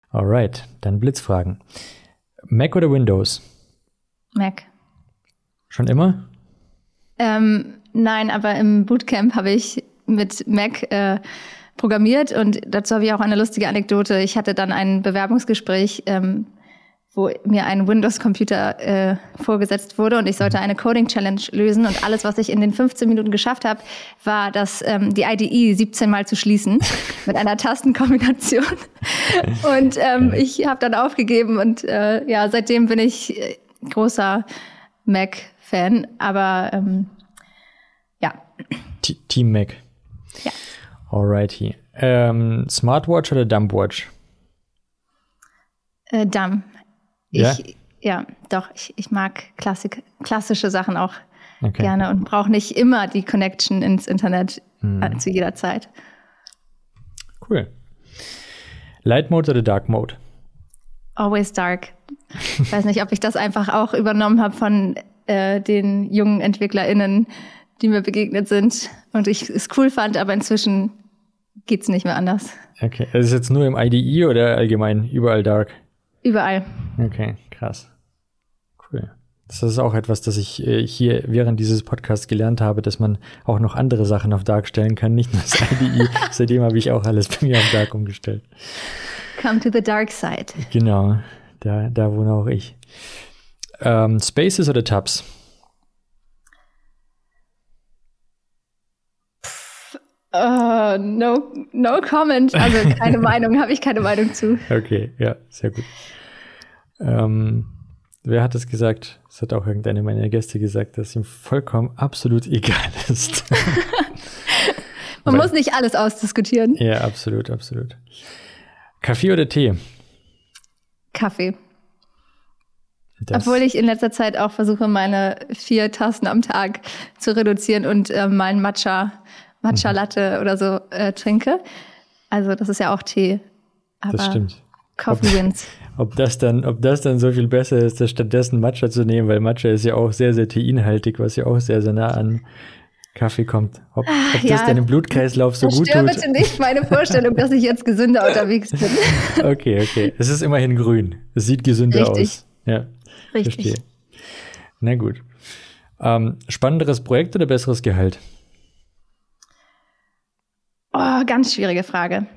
Alright, dann Blitzfragen. Mac oder Windows? Mac. Schon immer? Ähm, nein, aber im Bootcamp habe ich mit Mac äh, programmiert und dazu habe ich auch eine lustige Anekdote. Ich hatte dann ein Bewerbungsgespräch, ähm, wo mir ein Windows-Computer äh, vorgesetzt wurde und ich sollte eine Coding-Challenge lösen und alles, was ich in den 15 Minuten geschafft habe, war, das, ähm, die IDE 17 Mal zu schließen [LAUGHS] mit einer Tastenkombination. Und ähm, ich habe dann aufgegeben und äh, ja, seitdem bin ich äh, großer Mac-Fan, aber ähm, Team Mac. Ja. Alrighty. Ähm, Smartwatch oder Dumbwatch? Äh, Dumb. Ja? Ich, ja, doch. Ich, ich mag Klassik, klassische Sachen auch okay. gerne und brauche nicht immer die Connection ins Internet hm. zu jeder Zeit. Cool. Light Mode oder Dark Mode? Always Dark. Ich weiß nicht, ob ich das einfach auch übernommen habe von äh, den jungen EntwicklerInnen, die mir begegnet sind und ich es cool fand, aber inzwischen geht's nicht mehr anders. Okay, das ist jetzt nur im IDE oder allgemein überall dark? Überall. Okay, krass. Cool. Das ist auch etwas, das ich äh, hier während dieses Podcasts gelernt habe, dass man auch noch andere Sachen auf Dark stellen kann, nicht nur das IDE. [LAUGHS] Seitdem habe ich auch alles bei mir auf Dark umgestellt. Come to the dark side. Genau, da, da wohne auch ich. Ähm, Spaces oder Tabs? Uh, no, no comment. Also keine [LAUGHS] Meinung, habe ich keine Meinung zu. Okay, ja, sehr gut. Ähm, wer hat es gesagt? Das hat auch irgendeine meiner Gäste gesagt, dass ihm vollkommen absolut egal ist. [LAUGHS] Man Weil, muss nicht alles ausdiskutieren. Ja, absolut, absolut. Kaffee oder Tee? Kaffee. Das Obwohl ich in letzter Zeit auch versuche, meine vier Tassen am Tag zu reduzieren und äh, meinen Matcha, Matcha mhm. Latte oder so äh, trinke. Also das ist ja auch Tee. Aber das stimmt. Coffee ob, wins. [LAUGHS] Ob das, dann, ob das dann so viel besser ist, das stattdessen Matcha zu nehmen, weil Matcha ist ja auch sehr, sehr teinhaltig, was ja auch sehr, sehr nah an Kaffee kommt. Ob, ob das ja, deinem Blutkreislauf so gut tut. bitte nicht meine Vorstellung, dass ich jetzt gesünder [LAUGHS] unterwegs bin. [LAUGHS] okay, okay. Es ist immerhin grün. Es sieht gesünder Richtig. aus. Ja. Richtig. Verstehe. Na gut. Ähm, spannenderes Projekt oder besseres Gehalt? Oh, ganz schwierige Frage.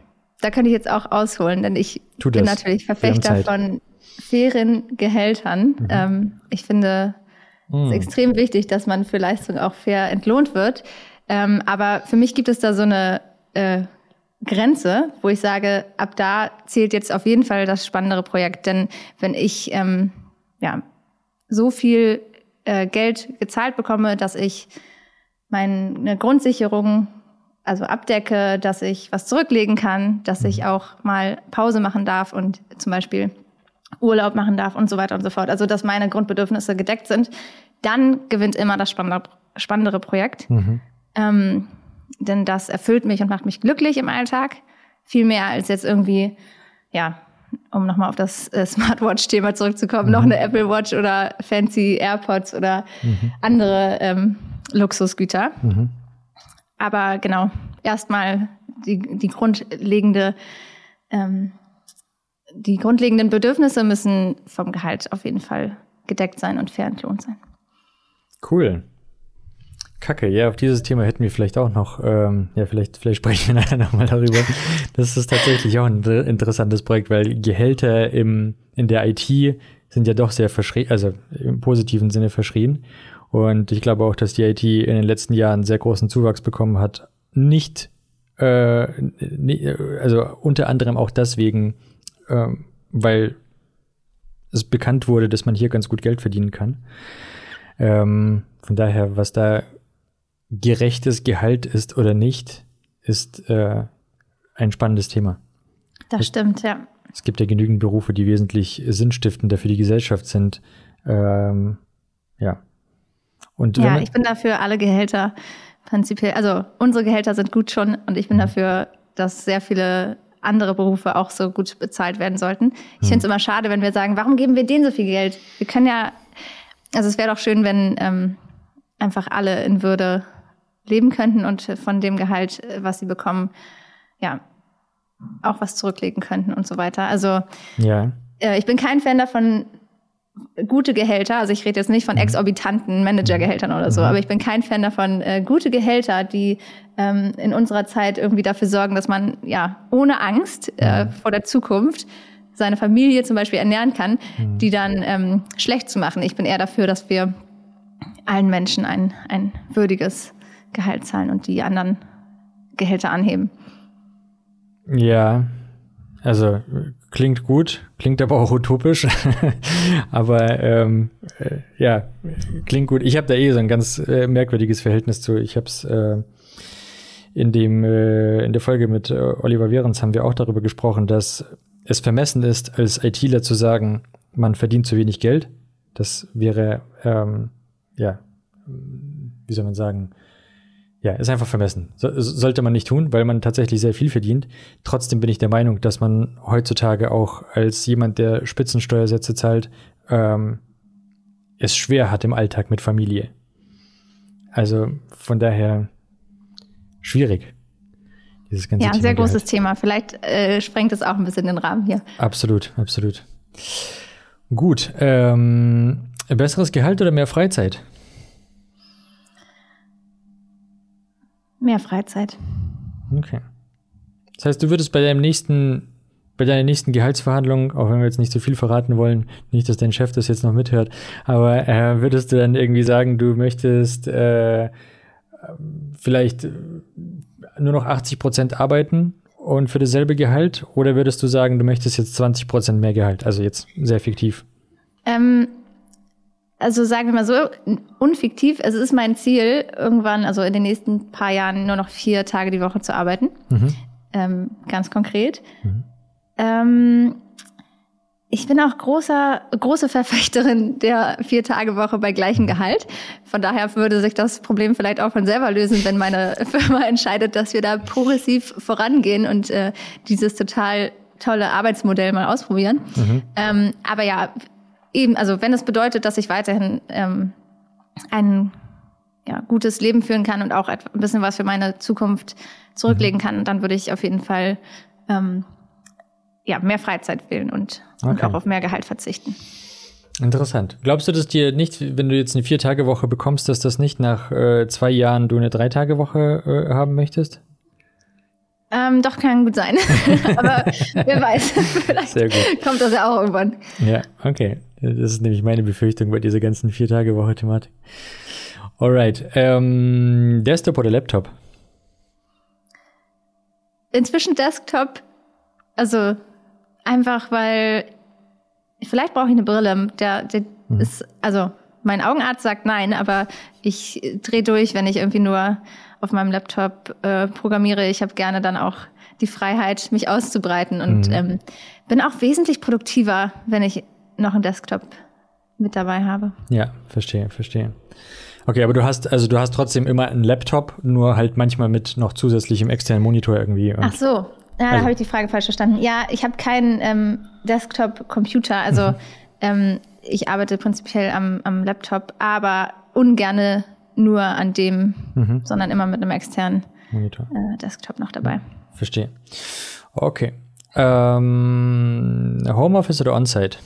Da könnte ich jetzt auch ausholen, denn ich bin natürlich Verfechter von fairen Gehältern. Mhm. Ähm, ich finde mhm. es extrem wichtig, dass man für Leistung auch fair entlohnt wird. Ähm, aber für mich gibt es da so eine äh, Grenze, wo ich sage, ab da zählt jetzt auf jeden Fall das spannendere Projekt. Denn wenn ich ähm, ja, so viel äh, Geld gezahlt bekomme, dass ich meine Grundsicherung also abdecke, dass ich was zurücklegen kann, dass ich mhm. auch mal Pause machen darf und zum Beispiel Urlaub machen darf und so weiter und so fort. Also dass meine Grundbedürfnisse gedeckt sind, dann gewinnt immer das spannendere Projekt. Mhm. Ähm, denn das erfüllt mich und macht mich glücklich im Alltag. Viel mehr als jetzt irgendwie, ja, um nochmal auf das äh, Smartwatch-Thema zurückzukommen, mhm. noch eine Apple Watch oder fancy AirPods oder mhm. andere ähm, Luxusgüter. Aber genau, erstmal die, die grundlegende, ähm, die grundlegenden Bedürfnisse müssen vom Gehalt auf jeden Fall gedeckt sein und fair entlohnt sein. Cool. Kacke, ja, auf dieses Thema hätten wir vielleicht auch noch, ähm, ja, vielleicht, vielleicht [LAUGHS] sprechen wir nachher nochmal darüber. Das ist tatsächlich auch ein interessantes Projekt, weil Gehälter im, in der IT sind ja doch sehr verschrien, also im positiven Sinne verschrien. Und ich glaube auch, dass die IT in den letzten Jahren sehr großen Zuwachs bekommen hat. Nicht, äh, also unter anderem auch deswegen, äh, weil es bekannt wurde, dass man hier ganz gut Geld verdienen kann. Ähm, von daher, was da gerechtes Gehalt ist oder nicht, ist äh, ein spannendes Thema. Das es, stimmt, ja. Es gibt ja genügend Berufe, die wesentlich sinnstiftender für die Gesellschaft sind. Ähm, ja. Und ja, ich bin dafür alle Gehälter prinzipiell, also unsere Gehälter sind gut schon und ich bin mhm. dafür, dass sehr viele andere Berufe auch so gut bezahlt werden sollten. Ich mhm. finde es immer schade, wenn wir sagen, warum geben wir denen so viel Geld? Wir können ja, also es wäre doch schön, wenn ähm, einfach alle in Würde leben könnten und von dem Gehalt, was sie bekommen, ja, auch was zurücklegen könnten und so weiter. Also ja. äh, ich bin kein Fan davon, gute Gehälter, also ich rede jetzt nicht von mhm. exorbitanten Managergehältern oder so, mhm. aber ich bin kein Fan davon, äh, gute Gehälter, die ähm, in unserer Zeit irgendwie dafür sorgen, dass man ja ohne Angst äh, mhm. vor der Zukunft seine Familie zum Beispiel ernähren kann, die dann ähm, schlecht zu machen. Ich bin eher dafür, dass wir allen Menschen ein, ein würdiges Gehalt zahlen und die anderen Gehälter anheben. Ja, also klingt gut, klingt aber auch utopisch. [LAUGHS] aber ähm, äh, ja, klingt gut. Ich habe da eh so ein ganz äh, merkwürdiges Verhältnis zu. Ich habe es äh, in dem äh, in der Folge mit äh, Oliver Wehrens haben wir auch darüber gesprochen, dass es vermessen ist, als ITler zu sagen, man verdient zu wenig Geld. Das wäre ähm, ja, wie soll man sagen, ja, ist einfach vermessen. So, sollte man nicht tun, weil man tatsächlich sehr viel verdient. Trotzdem bin ich der Meinung, dass man heutzutage auch als jemand, der Spitzensteuersätze zahlt, ähm, es schwer hat im Alltag mit Familie. Also von daher schwierig. Dieses ganze ja, ein sehr großes Thema. Vielleicht äh, sprengt es auch ein bisschen den Rahmen hier. Absolut, absolut. Gut. Ähm, besseres Gehalt oder mehr Freizeit? Mehr Freizeit. Okay. Das heißt, du würdest bei deinem nächsten, bei deiner nächsten Gehaltsverhandlung, auch wenn wir jetzt nicht so viel verraten wollen, nicht, dass dein Chef das jetzt noch mithört, aber äh, würdest du dann irgendwie sagen, du möchtest äh, vielleicht nur noch 80 Prozent arbeiten und für dasselbe Gehalt? Oder würdest du sagen, du möchtest jetzt 20 Prozent mehr Gehalt? Also jetzt sehr fiktiv. Ähm, also sagen wir mal so, unfiktiv, es ist mein Ziel, irgendwann, also in den nächsten paar Jahren, nur noch vier Tage die Woche zu arbeiten. Mhm. Ähm, ganz konkret. Mhm. Ähm, ich bin auch großer, große Verfechterin der Vier-Tage-Woche bei gleichem Gehalt. Von daher würde sich das Problem vielleicht auch von selber lösen, wenn meine [LAUGHS] Firma entscheidet, dass wir da progressiv vorangehen und äh, dieses total tolle Arbeitsmodell mal ausprobieren. Mhm. Ähm, aber ja, eben, also wenn es bedeutet, dass ich weiterhin ähm, ein ja, gutes Leben führen kann und auch ein bisschen was für meine Zukunft zurücklegen mhm. kann, dann würde ich auf jeden Fall ähm, ja, mehr Freizeit wählen und, okay. und auch auf mehr Gehalt verzichten. Interessant. Glaubst du, dass dir nicht, wenn du jetzt eine Vier-Tage-Woche bekommst, dass das nicht nach äh, zwei Jahren du eine Drei-Tage-Woche äh, haben möchtest? Ähm, doch, kann gut sein. [LAUGHS] Aber wer weiß, [LAUGHS] vielleicht kommt das ja auch irgendwann. Ja, okay. Das ist nämlich meine Befürchtung bei dieser ganzen Vier-Tage-Woche-Thematik. Alright. Ähm, Desktop oder Laptop? Inzwischen Desktop. Also einfach, weil vielleicht brauche ich eine Brille. Der, der hm. ist, also mein Augenarzt sagt nein, aber ich drehe durch, wenn ich irgendwie nur auf meinem Laptop äh, programmiere. Ich habe gerne dann auch die Freiheit, mich auszubreiten und mhm. ähm, bin auch wesentlich produktiver, wenn ich noch einen Desktop mit dabei habe. Ja, verstehe, verstehe. Okay, aber du hast, also du hast trotzdem immer einen Laptop, nur halt manchmal mit noch zusätzlichem externen Monitor irgendwie. Ach so, ja, also. da habe ich die Frage falsch verstanden. Ja, ich habe keinen ähm, Desktop-Computer, also mhm. ähm, ich arbeite prinzipiell am, am Laptop, aber ungerne nur an dem, mhm. sondern immer mit einem externen Monitor. Äh, Desktop noch dabei. Verstehe. Okay. Ähm, Homeoffice oder On-Site?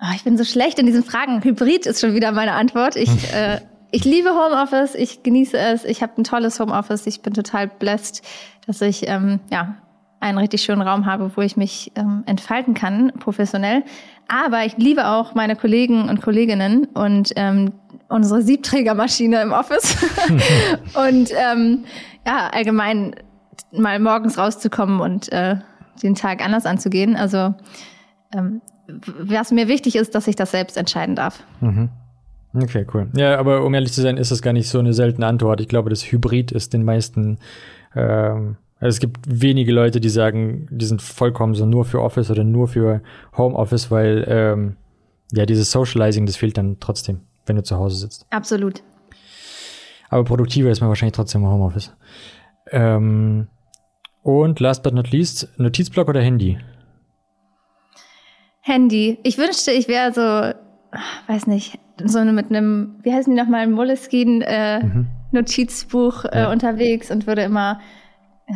Oh, ich bin so schlecht in diesen Fragen. Hybrid ist schon wieder meine Antwort. Ich, [LAUGHS] äh, ich liebe Homeoffice, ich genieße es, ich habe ein tolles Homeoffice, ich bin total blessed, dass ich ähm, ja, einen richtig schönen Raum habe, wo ich mich ähm, entfalten kann, professionell. Aber ich liebe auch meine Kollegen und Kolleginnen und ähm, unsere Siebträgermaschine im Office. [LAUGHS] und ähm, ja, allgemein mal morgens rauszukommen und äh, den Tag anders anzugehen. Also ähm, was mir wichtig ist, dass ich das selbst entscheiden darf. Mhm. Okay, cool. Ja, aber um ehrlich zu sein, ist das gar nicht so eine seltene Antwort. Ich glaube, das Hybrid ist den meisten. Ähm, also es gibt wenige Leute, die sagen, die sind vollkommen so nur für Office oder nur für Homeoffice, weil ähm, ja dieses Socializing, das fehlt dann trotzdem, wenn du zu Hause sitzt. Absolut. Aber produktiver ist man wahrscheinlich trotzdem im Homeoffice. Ähm, und last but not least, Notizblock oder Handy? Handy. Ich wünschte, ich wäre so, weiß nicht, so mit einem, wie heißen die nochmal, Moleskine äh, mhm. Notizbuch äh, ja. unterwegs und würde immer,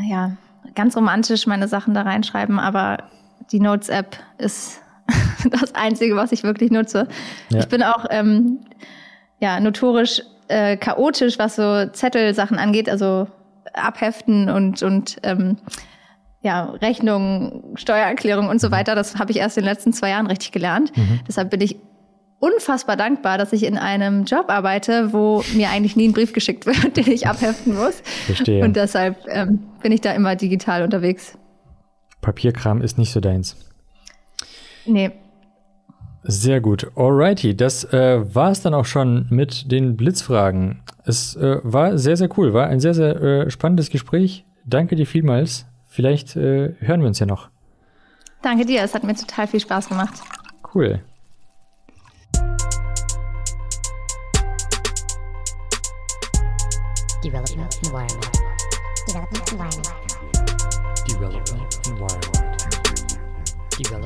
ja, ganz romantisch meine Sachen da reinschreiben, aber die Notes-App ist [LAUGHS] das Einzige, was ich wirklich nutze. Ja. Ich bin auch ähm, ja, notorisch äh, chaotisch, was so Zettelsachen angeht, also abheften und, und ähm, ja, Rechnungen, Steuererklärung und so mhm. weiter. Das habe ich erst in den letzten zwei Jahren richtig gelernt. Mhm. Deshalb bin ich unfassbar dankbar, dass ich in einem Job arbeite, wo mir eigentlich nie ein Brief geschickt [LAUGHS] wird, den ich abheften muss. Verstehe. Und deshalb ähm, bin ich da immer digital unterwegs. Papierkram ist nicht so deins. Nee. Sehr gut. Alrighty, das äh, war es dann auch schon mit den Blitzfragen. Es äh, war sehr, sehr cool, war ein sehr, sehr äh, spannendes Gespräch. Danke dir vielmals. Vielleicht äh, hören wir uns ja noch. Danke dir, es hat mir total viel Spaß gemacht. Cool. Development Environment. Development Environment. Development Environment. Development Environment.